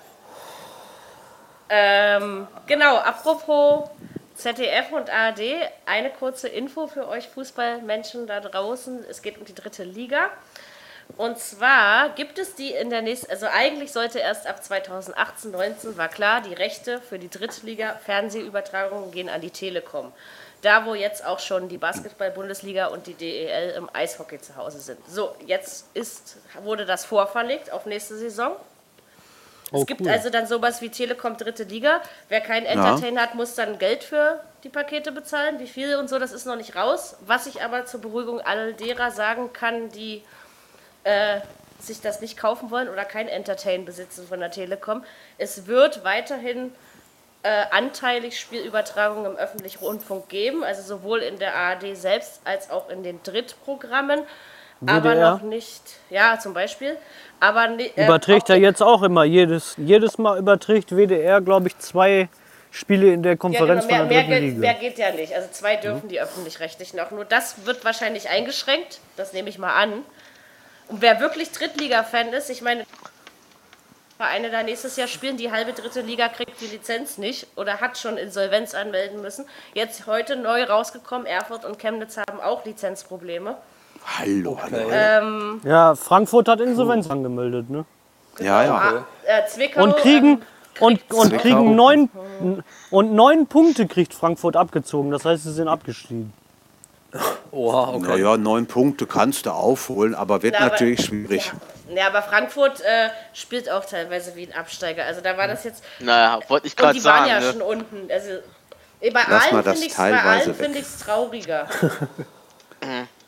Ähm, genau, apropos ZDF und ARD, eine kurze Info für euch Fußballmenschen da draußen. Es geht um die dritte Liga. Und zwar gibt es die in der nächsten, also eigentlich sollte erst ab 2018, 19 war klar, die Rechte für die Drittliga Fernsehübertragungen gehen an die Telekom. Da, wo jetzt auch schon die Basketball-Bundesliga und die DEL im Eishockey zu Hause sind. So, jetzt ist, wurde das vorverlegt auf nächste Saison. Es Oh, gibt cool. also dann sowas wie Telekom Dritte Liga. Wer keinen Entertainer hat, muss dann Geld für die Pakete bezahlen. Wie viel und so, das ist noch nicht raus. Was ich aber zur Beruhigung all derer sagen kann, die äh, sich das nicht kaufen wollen oder kein Entertain besitzen von der Telekom. Es wird weiterhin äh, anteilig Spielübertragungen im öffentlichen Rundfunk geben, also sowohl in der ARD selbst als auch in den Drittprogrammen. Aber WDR? noch nicht, ja, zum Beispiel. Aber äh, Überträgt er jetzt auch immer. Jedes, jedes Mal überträgt WDR, glaube ich, zwei Spiele in der Ja, genau, Konferenz mehr, von mehr, der dritten geht, mehr geht ja nicht. Also zwei dürfen die öffentlich-rechtlichen auch nur. Das wird wahrscheinlich eingeschränkt, das nehme ich mal an. Und wer wirklich Drittliga-Fan ist, ich meine, Vereine da nächstes Jahr spielen, die halbe dritte Liga kriegt die Lizenz nicht oder hat schon Insolvenz anmelden müssen. Jetzt heute neu rausgekommen, Erfurt und Chemnitz haben auch Lizenzprobleme. Hallo, hallo. Ähm, Ja, Frankfurt hat Insolvenz angemeldet, ne? Ja, ja. Äh, Zwickau, Und kriegen, ähm, und, und kriegen neun, und neun Punkte kriegt Frankfurt abgezogen. Das heißt, sie sind abgestiegen. Oha, okay. Naja, neun Punkte kannst du aufholen, aber wird Na, aber- natürlich schwierig. Ja, aber Frankfurt äh, spielt auch teilweise wie ein Absteiger. Also da war das jetzt. Naja, wollte ich Und gerade die waren sagen. ja ne? schon unten. Also bei Lass allen das finde ich es trauriger.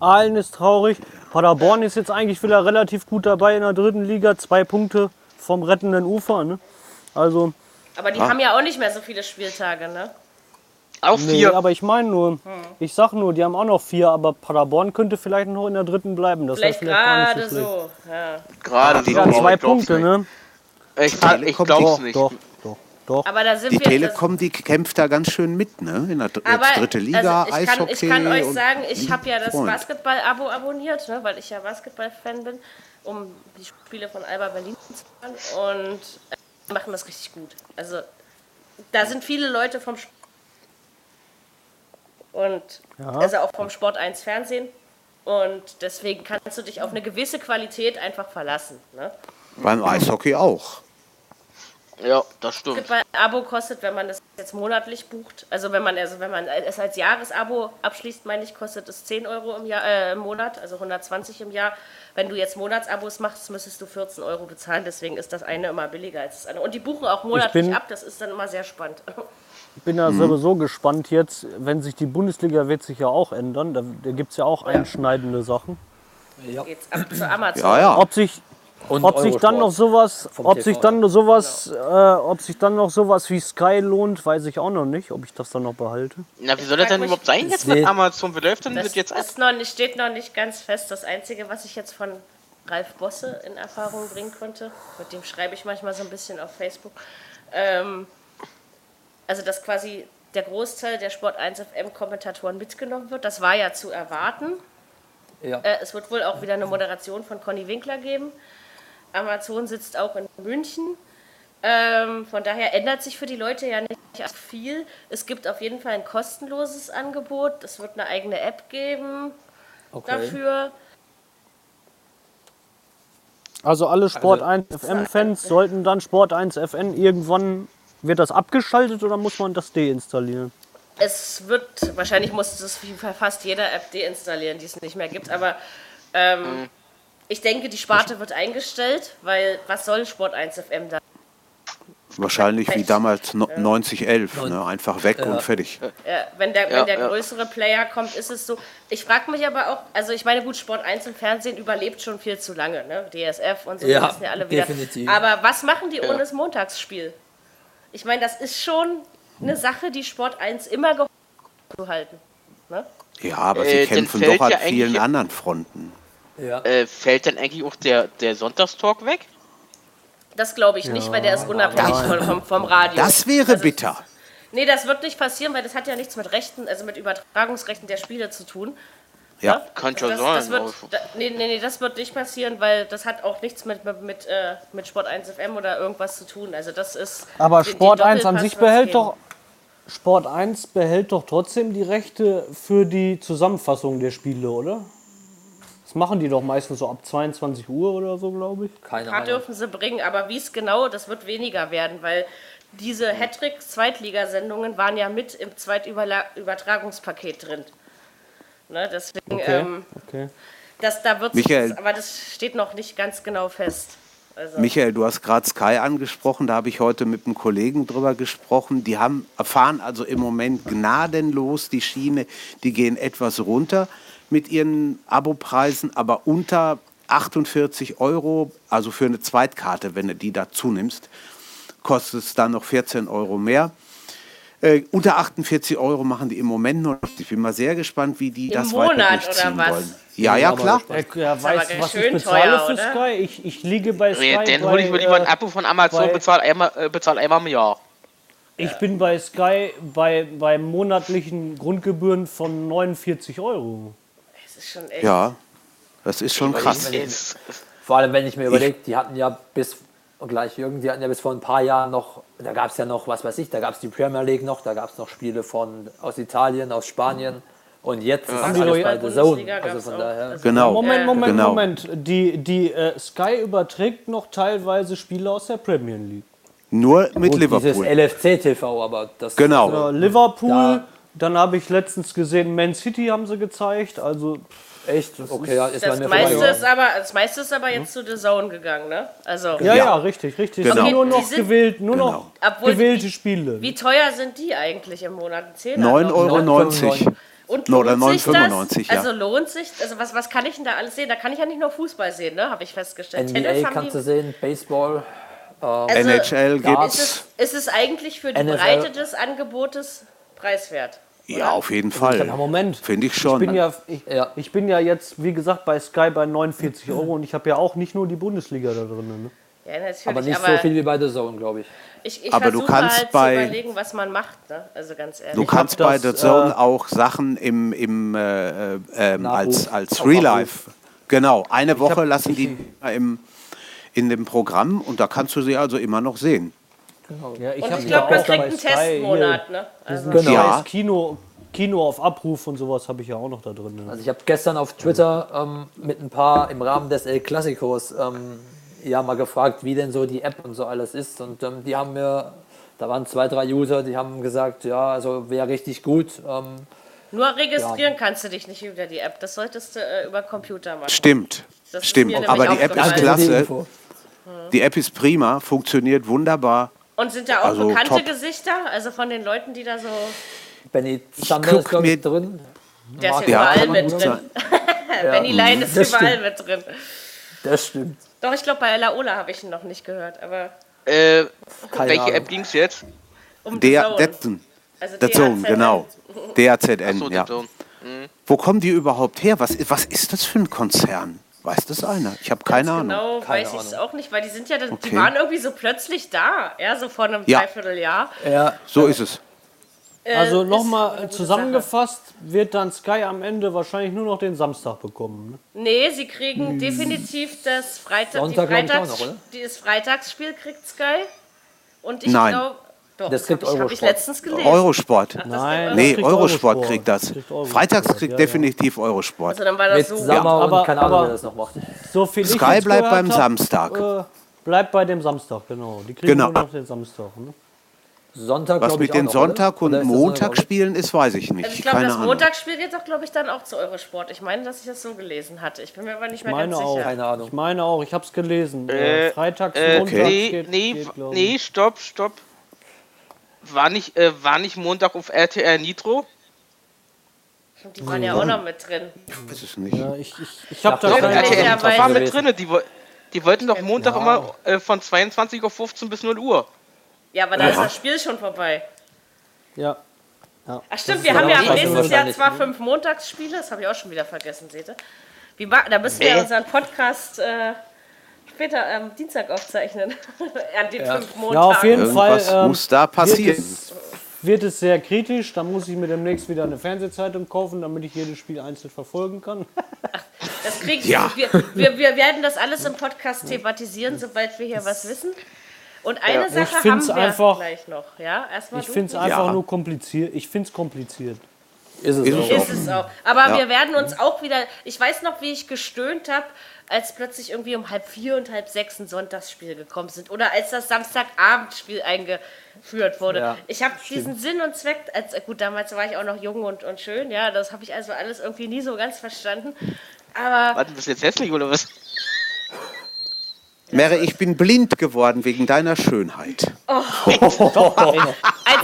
Aalen ist traurig. Paderborn ist jetzt eigentlich wieder relativ gut dabei in der dritten Liga. Zwei Punkte vom rettenden Ufer. Ne? Also, Aber die haben ja auch nicht mehr so viele Spieltage, ne? Auf nee, vier. aber ich meine nur, ich sag nur, die haben auch noch vier, aber Paderborn könnte vielleicht noch in der dritten bleiben. Das Vielleicht vielleicht gerade so so. Ja. Gerade so. Ja, zwei ich Punkte, nicht. ne? Ich, ich glaub's Doch, nicht. doch, doch, doch. Aber da sind Die wir. Telekom, die kämpft da ganz schön mit, ne? In der dr- aber, dritte Liga, also ich, kann, Eishockey. ich kann euch sagen, ich habe ja das. Basketball-Abo abonniert, ne, weil ich ja Basketball-Fan bin, um die Spiele von Alba Berlin zu hören. Und äh, machen das richtig gut. Also da sind viele Leute vom Sp- und also auch vom Sport 1 Fernsehen. Und deswegen kannst du dich auf eine gewisse Qualität einfach verlassen. Ne? Beim Eishockey auch. Ja, das stimmt. Basketball-Abo kostet, wenn man das jetzt monatlich bucht, also wenn man also wenn man es als Jahresabo abschließt, meine ich, kostet es 10 Euro im, Jahr, äh, im Monat, also 120 im Jahr. Wenn du jetzt Monatsabos machst, müsstest du 14 Euro bezahlen, deswegen ist das eine immer billiger als das andere. Und die buchen auch monatlich bin- ab, das ist dann immer sehr spannend. Ich bin ja sowieso gespannt jetzt, wenn sich die Bundesliga wird sich ja auch ändern. Da, da gibt es ja auch einschneidende Sachen. Ja. Geht's ab zu Amazon. Ja, ja. Ob sich, Und ob sich dann noch sowas, ob TV, sich dann sowas, äh, ob sich dann noch sowas wie Sky lohnt, weiß ich auch noch nicht, ob ich das dann noch behalte. Na, wie soll das denn überhaupt sein jetzt mit Amazon? Wie läuft denn Das das jetzt ab? ist noch nicht, steht noch nicht ganz fest. Das Einzige, was ich jetzt von Ralf Bosse in Erfahrung bringen konnte, mit dem schreibe ich manchmal so ein bisschen auf Facebook, ähm, also dass quasi der Großteil der Sport 1 FM-Kommentatoren mitgenommen wird. Das war ja zu erwarten. Ja. Äh, es wird wohl auch wieder eine Moderation von Conny Winkler geben. Amazon sitzt auch in München. Ähm, von daher ändert sich für die Leute ja nicht viel. Es gibt auf jeden Fall ein kostenloses Angebot. Es wird eine eigene App geben Okay. dafür. Also alle Sport 1 FM-Fans sollten dann Sport 1 FN irgendwann, wird das abgeschaltet oder muss man das deinstallieren? Es wird, wahrscheinlich muss es fast jeder App deinstallieren, die es nicht mehr gibt, aber ähm, ich denke, die Sparte wird eingestellt, weil was soll Sport 1 FM da? Wahrscheinlich wie damals no 9011. Ne? Einfach weg und fertig. Ja, wenn der, Ja, wenn der ja. größere Player kommt, ist es so. Ich frage mich aber auch, also ich meine, gut, Sport 1 im Fernsehen überlebt schon viel zu lange, ne? DSF und so, Ja, wissen ja alle wieder. definitiv. Aber was machen die ohne das Montagsspiel? Ich meine, das ist schon eine Sache, die Sport 1 immer geholfen zu halten. Ne? Ja, aber Äh, sie dann kämpfen doch an ja vielen anderen Fronten. Ja. Äh, fällt dann eigentlich auch der, der Sonntagstalk weg? Das glaube ich nicht, weil der ist unabhängig vom, vom, vom Radio. Das wäre Also, bitter. Nee, das wird nicht passieren, weil das hat ja nichts mit Rechten, also mit Übertragungsrechten der Spiele zu tun. Ja. Kann schon Das, sein. das wird, da, nee, nee, nee, das wird nicht passieren, weil das hat auch nichts mit, mit, mit, äh, mit Sport 1 FM oder irgendwas zu tun. Also das ist. Aber den- Sport den 1 an sich behält doch. Sport 1 behält doch trotzdem die Rechte für die Zusammenfassung der Spiele, oder? Machen die doch meistens so ab 22 Uhr oder so, glaube ich. Keine Ahnung. dürfen sie bringen, aber wie es genau, das wird weniger werden, weil diese Hattrick-Zweitligasendungen waren ja mit im Zweitübertragungspaket drin. Ne, deswegen, Okay. ähm, okay. das, da wird Michael. aber das steht noch nicht ganz genau fest. Also, Michael, du hast gerade Sky angesprochen, da habe ich heute mit einem Kollegen drüber gesprochen. Die haben, fahren also im Moment gnadenlos die Schiene, die gehen etwas runter mit ihren Abopreisen, aber unter 48 Euro, also für eine Zweitkarte, wenn du die dazu nimmst, kostet es dann noch 14 Euro mehr. Äh, unter 48 Euro machen die im Moment nur. noch. Ich bin mal sehr gespannt, wie die Im das Monat weiter oder durchziehen was? wollen. Ja, ja, klar. Ja, ja, du, ganz was ich bezahle teuer, für oder? Sky? Ich, ich liege bei Sky. Nee, dann hole ich mir lieber ein Abo von Amazon, bezahle einmal, äh, bezahl einmal im Jahr. Ich bin bei Sky bei, bei monatlichen Grundgebühren von 49 Euro. Das ist schon echt. Ja, das ist schon krass. Jetzt, Vor allem, wenn ich mir überlege, die hatten ja bis, und gleich Jürgen, die hatten ja bis vor ein paar Jahren noch, da gab es ja noch, was weiß ich, da gab es die Premier League noch, da gab es noch Spiele von, aus Italien, aus Spanien und jetzt ist Haben die alles bei The Zone. Also von daher. Also- Genau. Moment, Moment, Genau. Moment. Die, die äh, Sky überträgt noch teilweise Spiele aus der Premier League. Nur mit Gut, dieses Liverpool. LFC-TV, aber das Genau. Ja, Liverpool, Da- dann habe ich letztens gesehen, Man City haben sie gezeigt. Also echt, okay, ja, ist Das mir meiste, ist aber, das meiste ist aber jetzt zu The Zone gegangen, ne? Also, ja, ja, Ja. richtig, richtig. Genau. Sind nur noch sind- gewählt, nur Genau. noch Obwohl gewählte Spiele. wie teuer sind die eigentlich im Monat? Ein Zehner 9,90 noch? Euro. 9,95. Und Oder lohnt sich 9,95, das? ja. Also lohnt sich, also was, was kann ich denn da alles sehen? Da kann ich ja nicht nur Fußball sehen, ne? Habe ich festgestellt. NBA Tennis kannst die, du sehen, Baseball. also, NHL gibt's. Ist es, ist es eigentlich für die NFL. Breite des Angebotes preiswert? Ja, auf jeden Fall. Moment. Finde ich Ich schon. bin, ja, ich, Ja. ich bin ja jetzt, wie gesagt, bei Sky bei 49 Euro und ich habe ja auch nicht nur die Bundesliga da drin. Ne? Ja, natürlich. Aber nicht aber so viel wie bei The Zone, glaube ich. ich, ich Aber du versuche kannst halt bei- zu überlegen, was man macht, ne? Also ganz ehrlich. Du kannst bei das, The Zone äh, auch Sachen im, im, äh, äh, ähm, als, als Real. Life. Genau, eine Woche hab- lassen die im, in dem Programm und da kannst du sie also immer noch sehen. Ja, ich Und hab ich ja glaube, man auch kriegt einen Testmonat, ne? Also, Genau. Ja. Scheiß Kino, Kino auf Abruf und sowas habe ich ja auch noch da drin. Ne? Also ich habe gestern auf Twitter ähm, mit ein paar im Rahmen des El Clasicos ähm, ja mal gefragt, wie denn so die App und so alles ist. Und ähm, die haben mir, da waren zwei, drei User, die haben gesagt, ja, also wäre richtig gut. Ähm, nur registrieren kannst du dich nicht über die App. Das solltest du äh, über Computer machen. Stimmt, Das stimmt. Aber die App ist klasse. Die App ist prima, funktioniert wunderbar. Und sind da auch Also, bekannte top. Gesichter? Also von den Leuten, die da so. Benny Zander ist, glaube ich, drin. Der ist Ja, überall mit drin. Benny Lein ist das überall stimmt. mit drin. Das stimmt. Doch, ich glaube, bei Laola habe ich ihn noch nicht gehört. Aber äh, Keine welche Ahnung. App ging's jetzt? um Der, Zone. Detzen, Also der Zone, DAZN. genau. DAZN, So, ja. so. Wo kommen die überhaupt her? Was, was ist das für ein Konzern? Weiß das einer? Ich habe keine Ahnung. Genau, Keine weiß ich es auch nicht, weil die sind ja, die Okay. waren irgendwie so plötzlich da, ja, so vor einem Ja. Dreivierteljahr. Ja, So ist es. Äh, Also nochmal zusammengefasst, wird dann Sky am Ende wahrscheinlich nur noch den Samstag bekommen. Ne? Sache. Nee, sie kriegen definitiv das Freitag, Sonntag, die Freitags, noch, dieses Freitagsspiel kriegt Sky. Und ich Nein. glaube, doch, Das das, kriegt habe ich, hab ich Eurosport. letztens gelesen. Eurosport. Nein, das Nee, kriegt Eurosport kriegt das. kriegt Eurosport, Freitags kriegt ja, ja. definitiv Eurosport. also dann war das mit so. Sammer aber- und keine Ahnung, wer das noch macht. So viel Sky bleibt beim hab, Samstag. Äh, bleibt bei dem Samstag, genau. Die kriegen Genau. nur noch den Samstag. Ne? Sonntag, Was glaube ich, mit den? Sonntag- und? Montagsspielen ist, weiß ich nicht. Also ich glaube, das. Montagsspiel geht doch, glaube ich, dann auch zu Eurosport. Ich meine, dass ich das so gelesen hatte. Ich bin mir aber nicht mehr Meine ganz auch. sicher. Keine Ahnung. Ich meine auch, ich habe es gelesen. Äh, Freitags, Äh, Montags nee, geht, nee, geht, nee, stopp, stopp. War nicht, äh, war nicht Montag auf RTR Nitro? Die waren ja auch noch mit drin. Ich weiß es nicht. Ja, ich ich, ich habe da Ja, keine RTL RTR ja, Nitro war mit drinne. Die, die wollten doch Montag immer äh, von 22 auf 15 bis 0 Uhr. Ja, aber da ist das Spiel schon vorbei. Ja. Ach stimmt, wir haben ja am nächstes Jahr zwar fünf Montagsspiele, das habe ich auch schon wieder vergessen, seht ihr. Wie da müssen wir Nee. unseren Podcast äh, später am Dienstag aufzeichnen. An den fünf Montagen. ja, auf jeden Fall Irgendwas ähm, muss da wird, passieren. es, wird es sehr kritisch. Da muss ich mir demnächst wieder eine Fernsehzeitung kaufen, damit ich jedes Spiel einzeln verfolgen kann. Das kriegen Ja. wir, wir, wir werden das alles im Podcast thematisieren, sobald wir hier was wissen. Und eine Ich Sache haben find's wir einfach- gleich noch. Ja, erstmal Ich finde es einfach Ja. nur kompliziert. Ich finde es kompliziert. Ist es Ist auch. Ist es auch. Aber Ja. wir werden uns auch wieder. Ich weiß noch, wie ich gestöhnt habe, als plötzlich irgendwie um halb vier und halb sechs ein Sonntagsspiel gekommen sind. Oder als das Samstagabendspiel eingeführt wurde. Ja, ich habe diesen Sinn und Zweck, als, gut, damals war ich auch noch jung und, und schön, ja, das habe ich also alles irgendwie nie so ganz verstanden. Aber Warte, bist du jetzt hässlich oder was? Mary, ich bin blind geworden wegen deiner Schönheit. als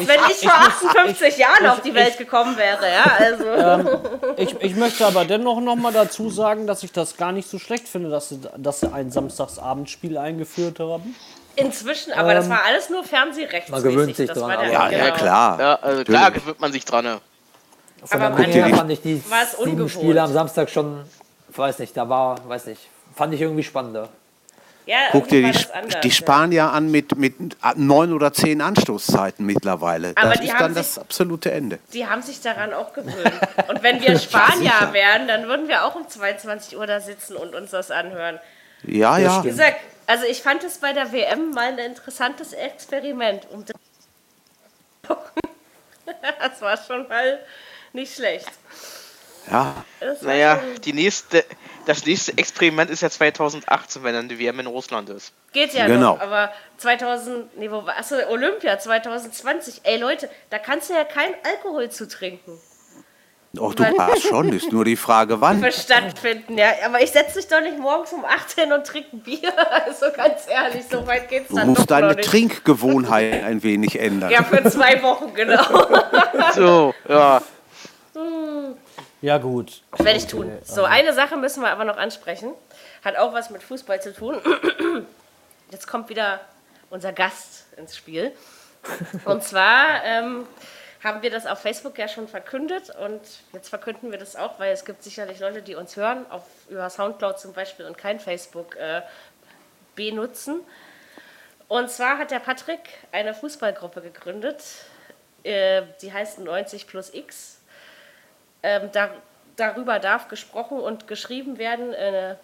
wenn ich vor 58 Jahren auf die Welt gekommen wäre, ja, also. Ich, ich möchte aber dennoch noch mal dazu sagen, dass ich das gar nicht so schlecht finde, dass sie, dass sie ein Samstagsabendspiel eingeführt haben. Inzwischen, aber das war alles nur fernsehrechtsmäßig. Man gewöhnt sich das dran, der, Ja, ja, klar. Ja, also klar gewöhnt man sich dran. ne? Von Aber der her fand ich die sieben. Spiele am Samstag schon, weiß nicht, da war, weiß nicht, fand ich irgendwie spannender. Ja, Guck dir die, die ja. Spanier an mit, mit neun oder zehn Anstoßzeiten mittlerweile. Aber das die ist haben dann sich- das absolute Ende. Die haben sich daran auch gewöhnt. Und wenn wir Spanier sicher. wären, dann würden wir auch um 22 Uhr da sitzen und uns das anhören. Ja, ja. stimmt. Wie gesagt, also ich fand es bei der WM mal ein interessantes Experiment. Um das war schon mal nicht schlecht. Ja. Das Naja, schon- die nächste, das nächste Experiment ist ja 2018, wenn dann die WM in Russland ist. Geht ja Genau. noch, aber 2000, nee, wo war, achso, Olympia 2020. Ey Leute, da kannst du ja kein Alkohol zu trinken. Doch, du hast schon, ist nur die Frage, wann. Für stattfinden, ja. Aber ich setze mich doch nicht morgens um 8 hin und trinke Bier. Also ganz ehrlich, so weit geht's Du dann musst doch deine noch nicht. Trinkgewohnheit ein wenig ändern. Ja, für zwei Wochen, genau. So, ja. Ja, gut. Werde ich tun. So, eine Sache müssen wir aber noch ansprechen. Hat auch was mit Fußball zu tun. Jetzt kommt wieder unser Gast ins Spiel. Und zwar ähm, haben wir das auf Facebook ja schon verkündet und jetzt verkünden wir das auch, weil es gibt sicherlich Leute, die uns hören, auf, über Soundcloud zum Beispiel und kein Facebook äh, benutzen. Und zwar hat der Patrick eine Fußballgruppe gegründet, äh, die heißt 90 plus X. Ähm, da, darüber darf gesprochen und geschrieben werden, äh,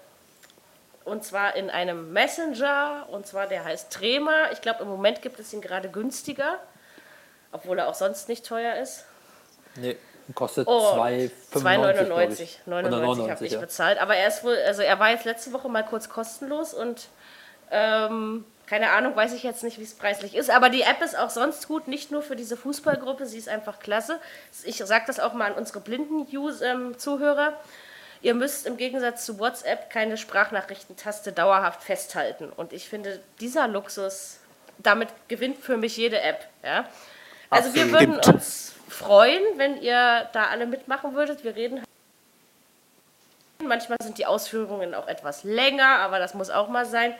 und zwar in einem Messenger, und zwar der heißt Trema. Ich glaube, im Moment gibt es ihn gerade günstiger, obwohl er auch sonst nicht teuer ist. Nee, kostet Oh, 2,95. 2,99 Oder 99 habe ich ja. bezahlt. Aber er ist wohl, also er war jetzt letzte Woche mal kurz kostenlos und ähm, keine Ahnung, weiß ich jetzt nicht, wie es preislich ist. Aber die App ist auch sonst gut, nicht nur für diese Fußballgruppe, sie ist einfach klasse. Ich sage das auch mal an unsere blinden ähm, Zuhörer. Ihr müsst im Gegensatz zu WhatsApp keine Sprachnachrichtentaste dauerhaft festhalten. Und ich finde, dieser Luxus, damit gewinnt für mich jede App. Ja? Also wir würden uns freuen, wenn ihr da alle mitmachen würdet. Wir reden. Manchmal sind die Ausführungen auch etwas länger, aber das muss auch mal sein.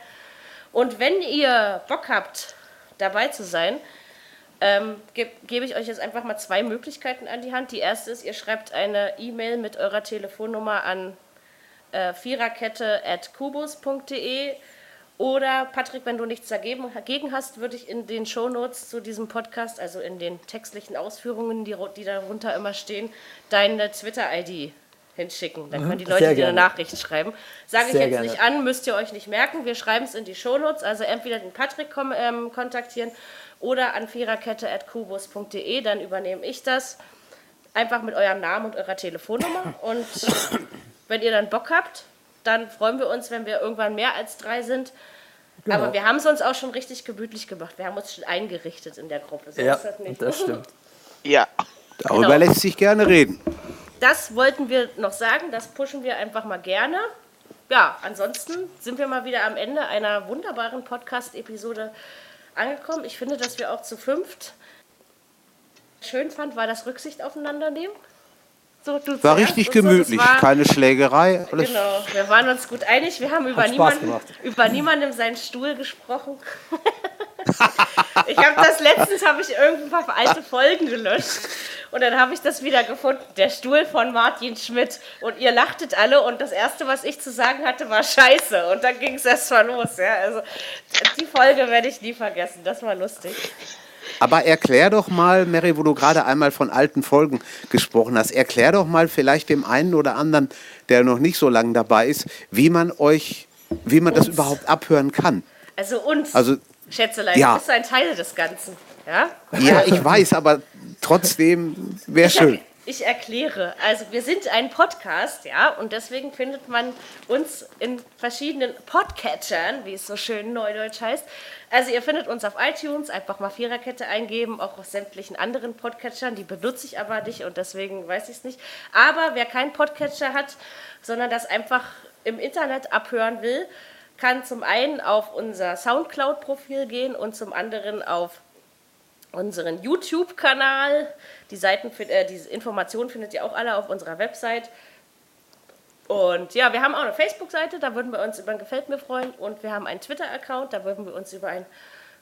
Und wenn ihr Bock habt, dabei zu sein, ähm, ge gebe ich euch jetzt einfach mal zwei Möglichkeiten an die Hand. Die erste ist, ihr schreibt eine E-Mail mit eurer Telefonnummer an äh, viererkette.kubus.de oder Patrick, wenn du nichts dagegen, hast, würde ich in den Shownotes zu diesem Podcast, also in den textlichen Ausführungen, die, die darunter immer stehen, deine Twitter-ID hinschicken. Dann können die Leute Mhm. dir eine. Nachricht schreiben. Sage ich Sehr jetzt gerne. nicht an, müsst ihr euch nicht merken. Wir schreiben es in die Shownotes, also entweder den Patrick kom ähm, kontaktieren oder an viererkette.kubus.de, dann übernehme ich das. Einfach mit eurem Namen und eurer Telefonnummer. Und wenn ihr dann Bock habt, dann freuen wir uns, wenn wir irgendwann mehr als drei sind. Genau. Aber wir haben es uns auch schon richtig gemütlich gemacht. Wir haben uns schon eingerichtet in der Gruppe. So Ja, ist das nicht. das stimmt. Ja. Darüber Genau. lässt sich gerne reden. Das wollten wir noch sagen, das pushen wir einfach mal gerne. Ja, ansonsten sind wir mal wieder am Ende einer wunderbaren Podcast-Episode angekommen. Ich finde, dass wir auch zu fünft schön fand, war das Rücksicht aufeinander nehmen. So, War richtig und so, gemütlich, war- keine Schlägerei. Genau, wir waren uns gut einig. Wir haben über, niemanden, über niemanden seinen Stuhl gesprochen. ich habe das letztens habe ich irgendwann alte Folgen gelöscht und dann habe ich das wieder gefunden, der Stuhl von Martin Schmidt und ihr lachtet alle und das erste, was ich zu sagen hatte, war Scheiße und dann ging es erst mal los. Ja, also die Folge werde ich nie vergessen. Das war lustig. Aber erklär doch mal, Mary, wo du gerade einmal von alten Folgen gesprochen hast, erklär doch mal vielleicht dem einen oder anderen, der noch nicht so lange dabei ist, wie man euch, wie man das Uns. überhaupt abhören kann. Also uns, Also, Schätzelein, ja. du bist ein Teil des Ganzen. Ja? Ja, ich weiß, aber trotzdem wäre schön. ich erkläre. Also wir sind ein Podcast, ja, und deswegen findet man uns in verschiedenen Podcatchern, wie es so schön neudeutsch heißt. Also ihr findet uns auf iTunes, einfach mal Viererkette eingeben, auch auf sämtlichen anderen Podcatchern, die benutze ich aber nicht und deswegen weiß ich es nicht. Aber wer keinen Podcatcher hat, sondern das einfach im Internet abhören will, kann zum einen auf unser Soundcloud-Profil gehen und zum anderen auf unseren YouTube-Kanal. Die Seiten, äh, diese Informationen findet ihr auch alle auf unserer Website. Und ja, wir haben auch eine Facebook-Seite, da würden wir uns über ein Gefällt mir freuen. Und wir haben einen Twitter-Account, da würden wir uns über ein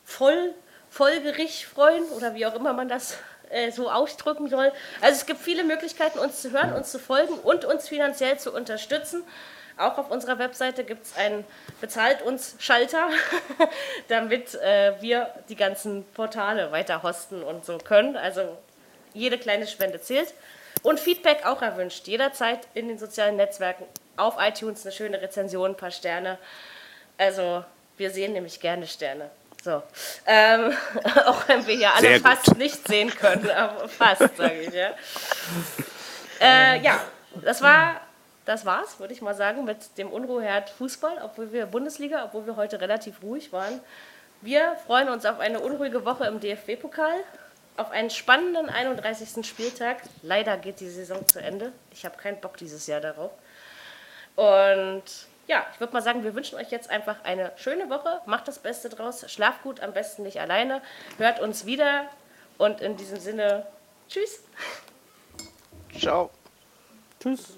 Voll Folgerich freuen oder wie auch immer man das äh, so ausdrücken soll. Also es gibt viele Möglichkeiten, uns zu hören, uns zu folgen und uns finanziell zu unterstützen. Auch auf unserer Webseite gibt es einen Bezahlt uns Schalter, damit äh, wir die ganzen Portale weiter hosten und so können. Also jede kleine Spende zählt. Und Feedback auch erwünscht. Jederzeit in den sozialen Netzwerken, auf iTunes eine schöne Rezension, ein paar Sterne. Also wir sehen nämlich gerne Sterne. So. Ähm, auch wenn wir hier alle Sehr fast gut. nicht sehen können, aber fast, sage ich, ja. Äh, ja, das war, das war's, würde ich mal sagen, mit dem Unruheherd Fußball, obwohl wir Bundesliga, obwohl wir heute relativ ruhig waren. Wir freuen uns auf eine unruhige Woche im DFB-Pokal, auf einen spannenden 31. Spieltag. Leider geht die Saison zu Ende. Ich habe keinen Bock dieses Jahr darauf. Und ja, ich würde mal sagen, wir wünschen euch jetzt einfach eine schöne Woche. Macht das Beste draus. Schlaft gut, am besten nicht alleine. Hört uns wieder. Und in diesem Sinne, tschüss. Ciao. Tschüss.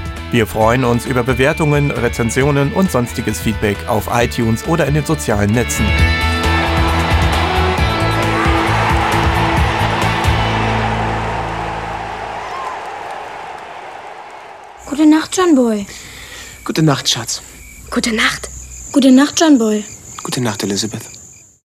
Wir freuen uns über Bewertungen, Rezensionen und sonstiges Feedback auf iTunes oder in den sozialen Netzen. Gute Nacht, John Boy. Gute Nacht, Schatz. Gute Nacht. Gute Nacht, John Boy. Gute Nacht, Elizabeth.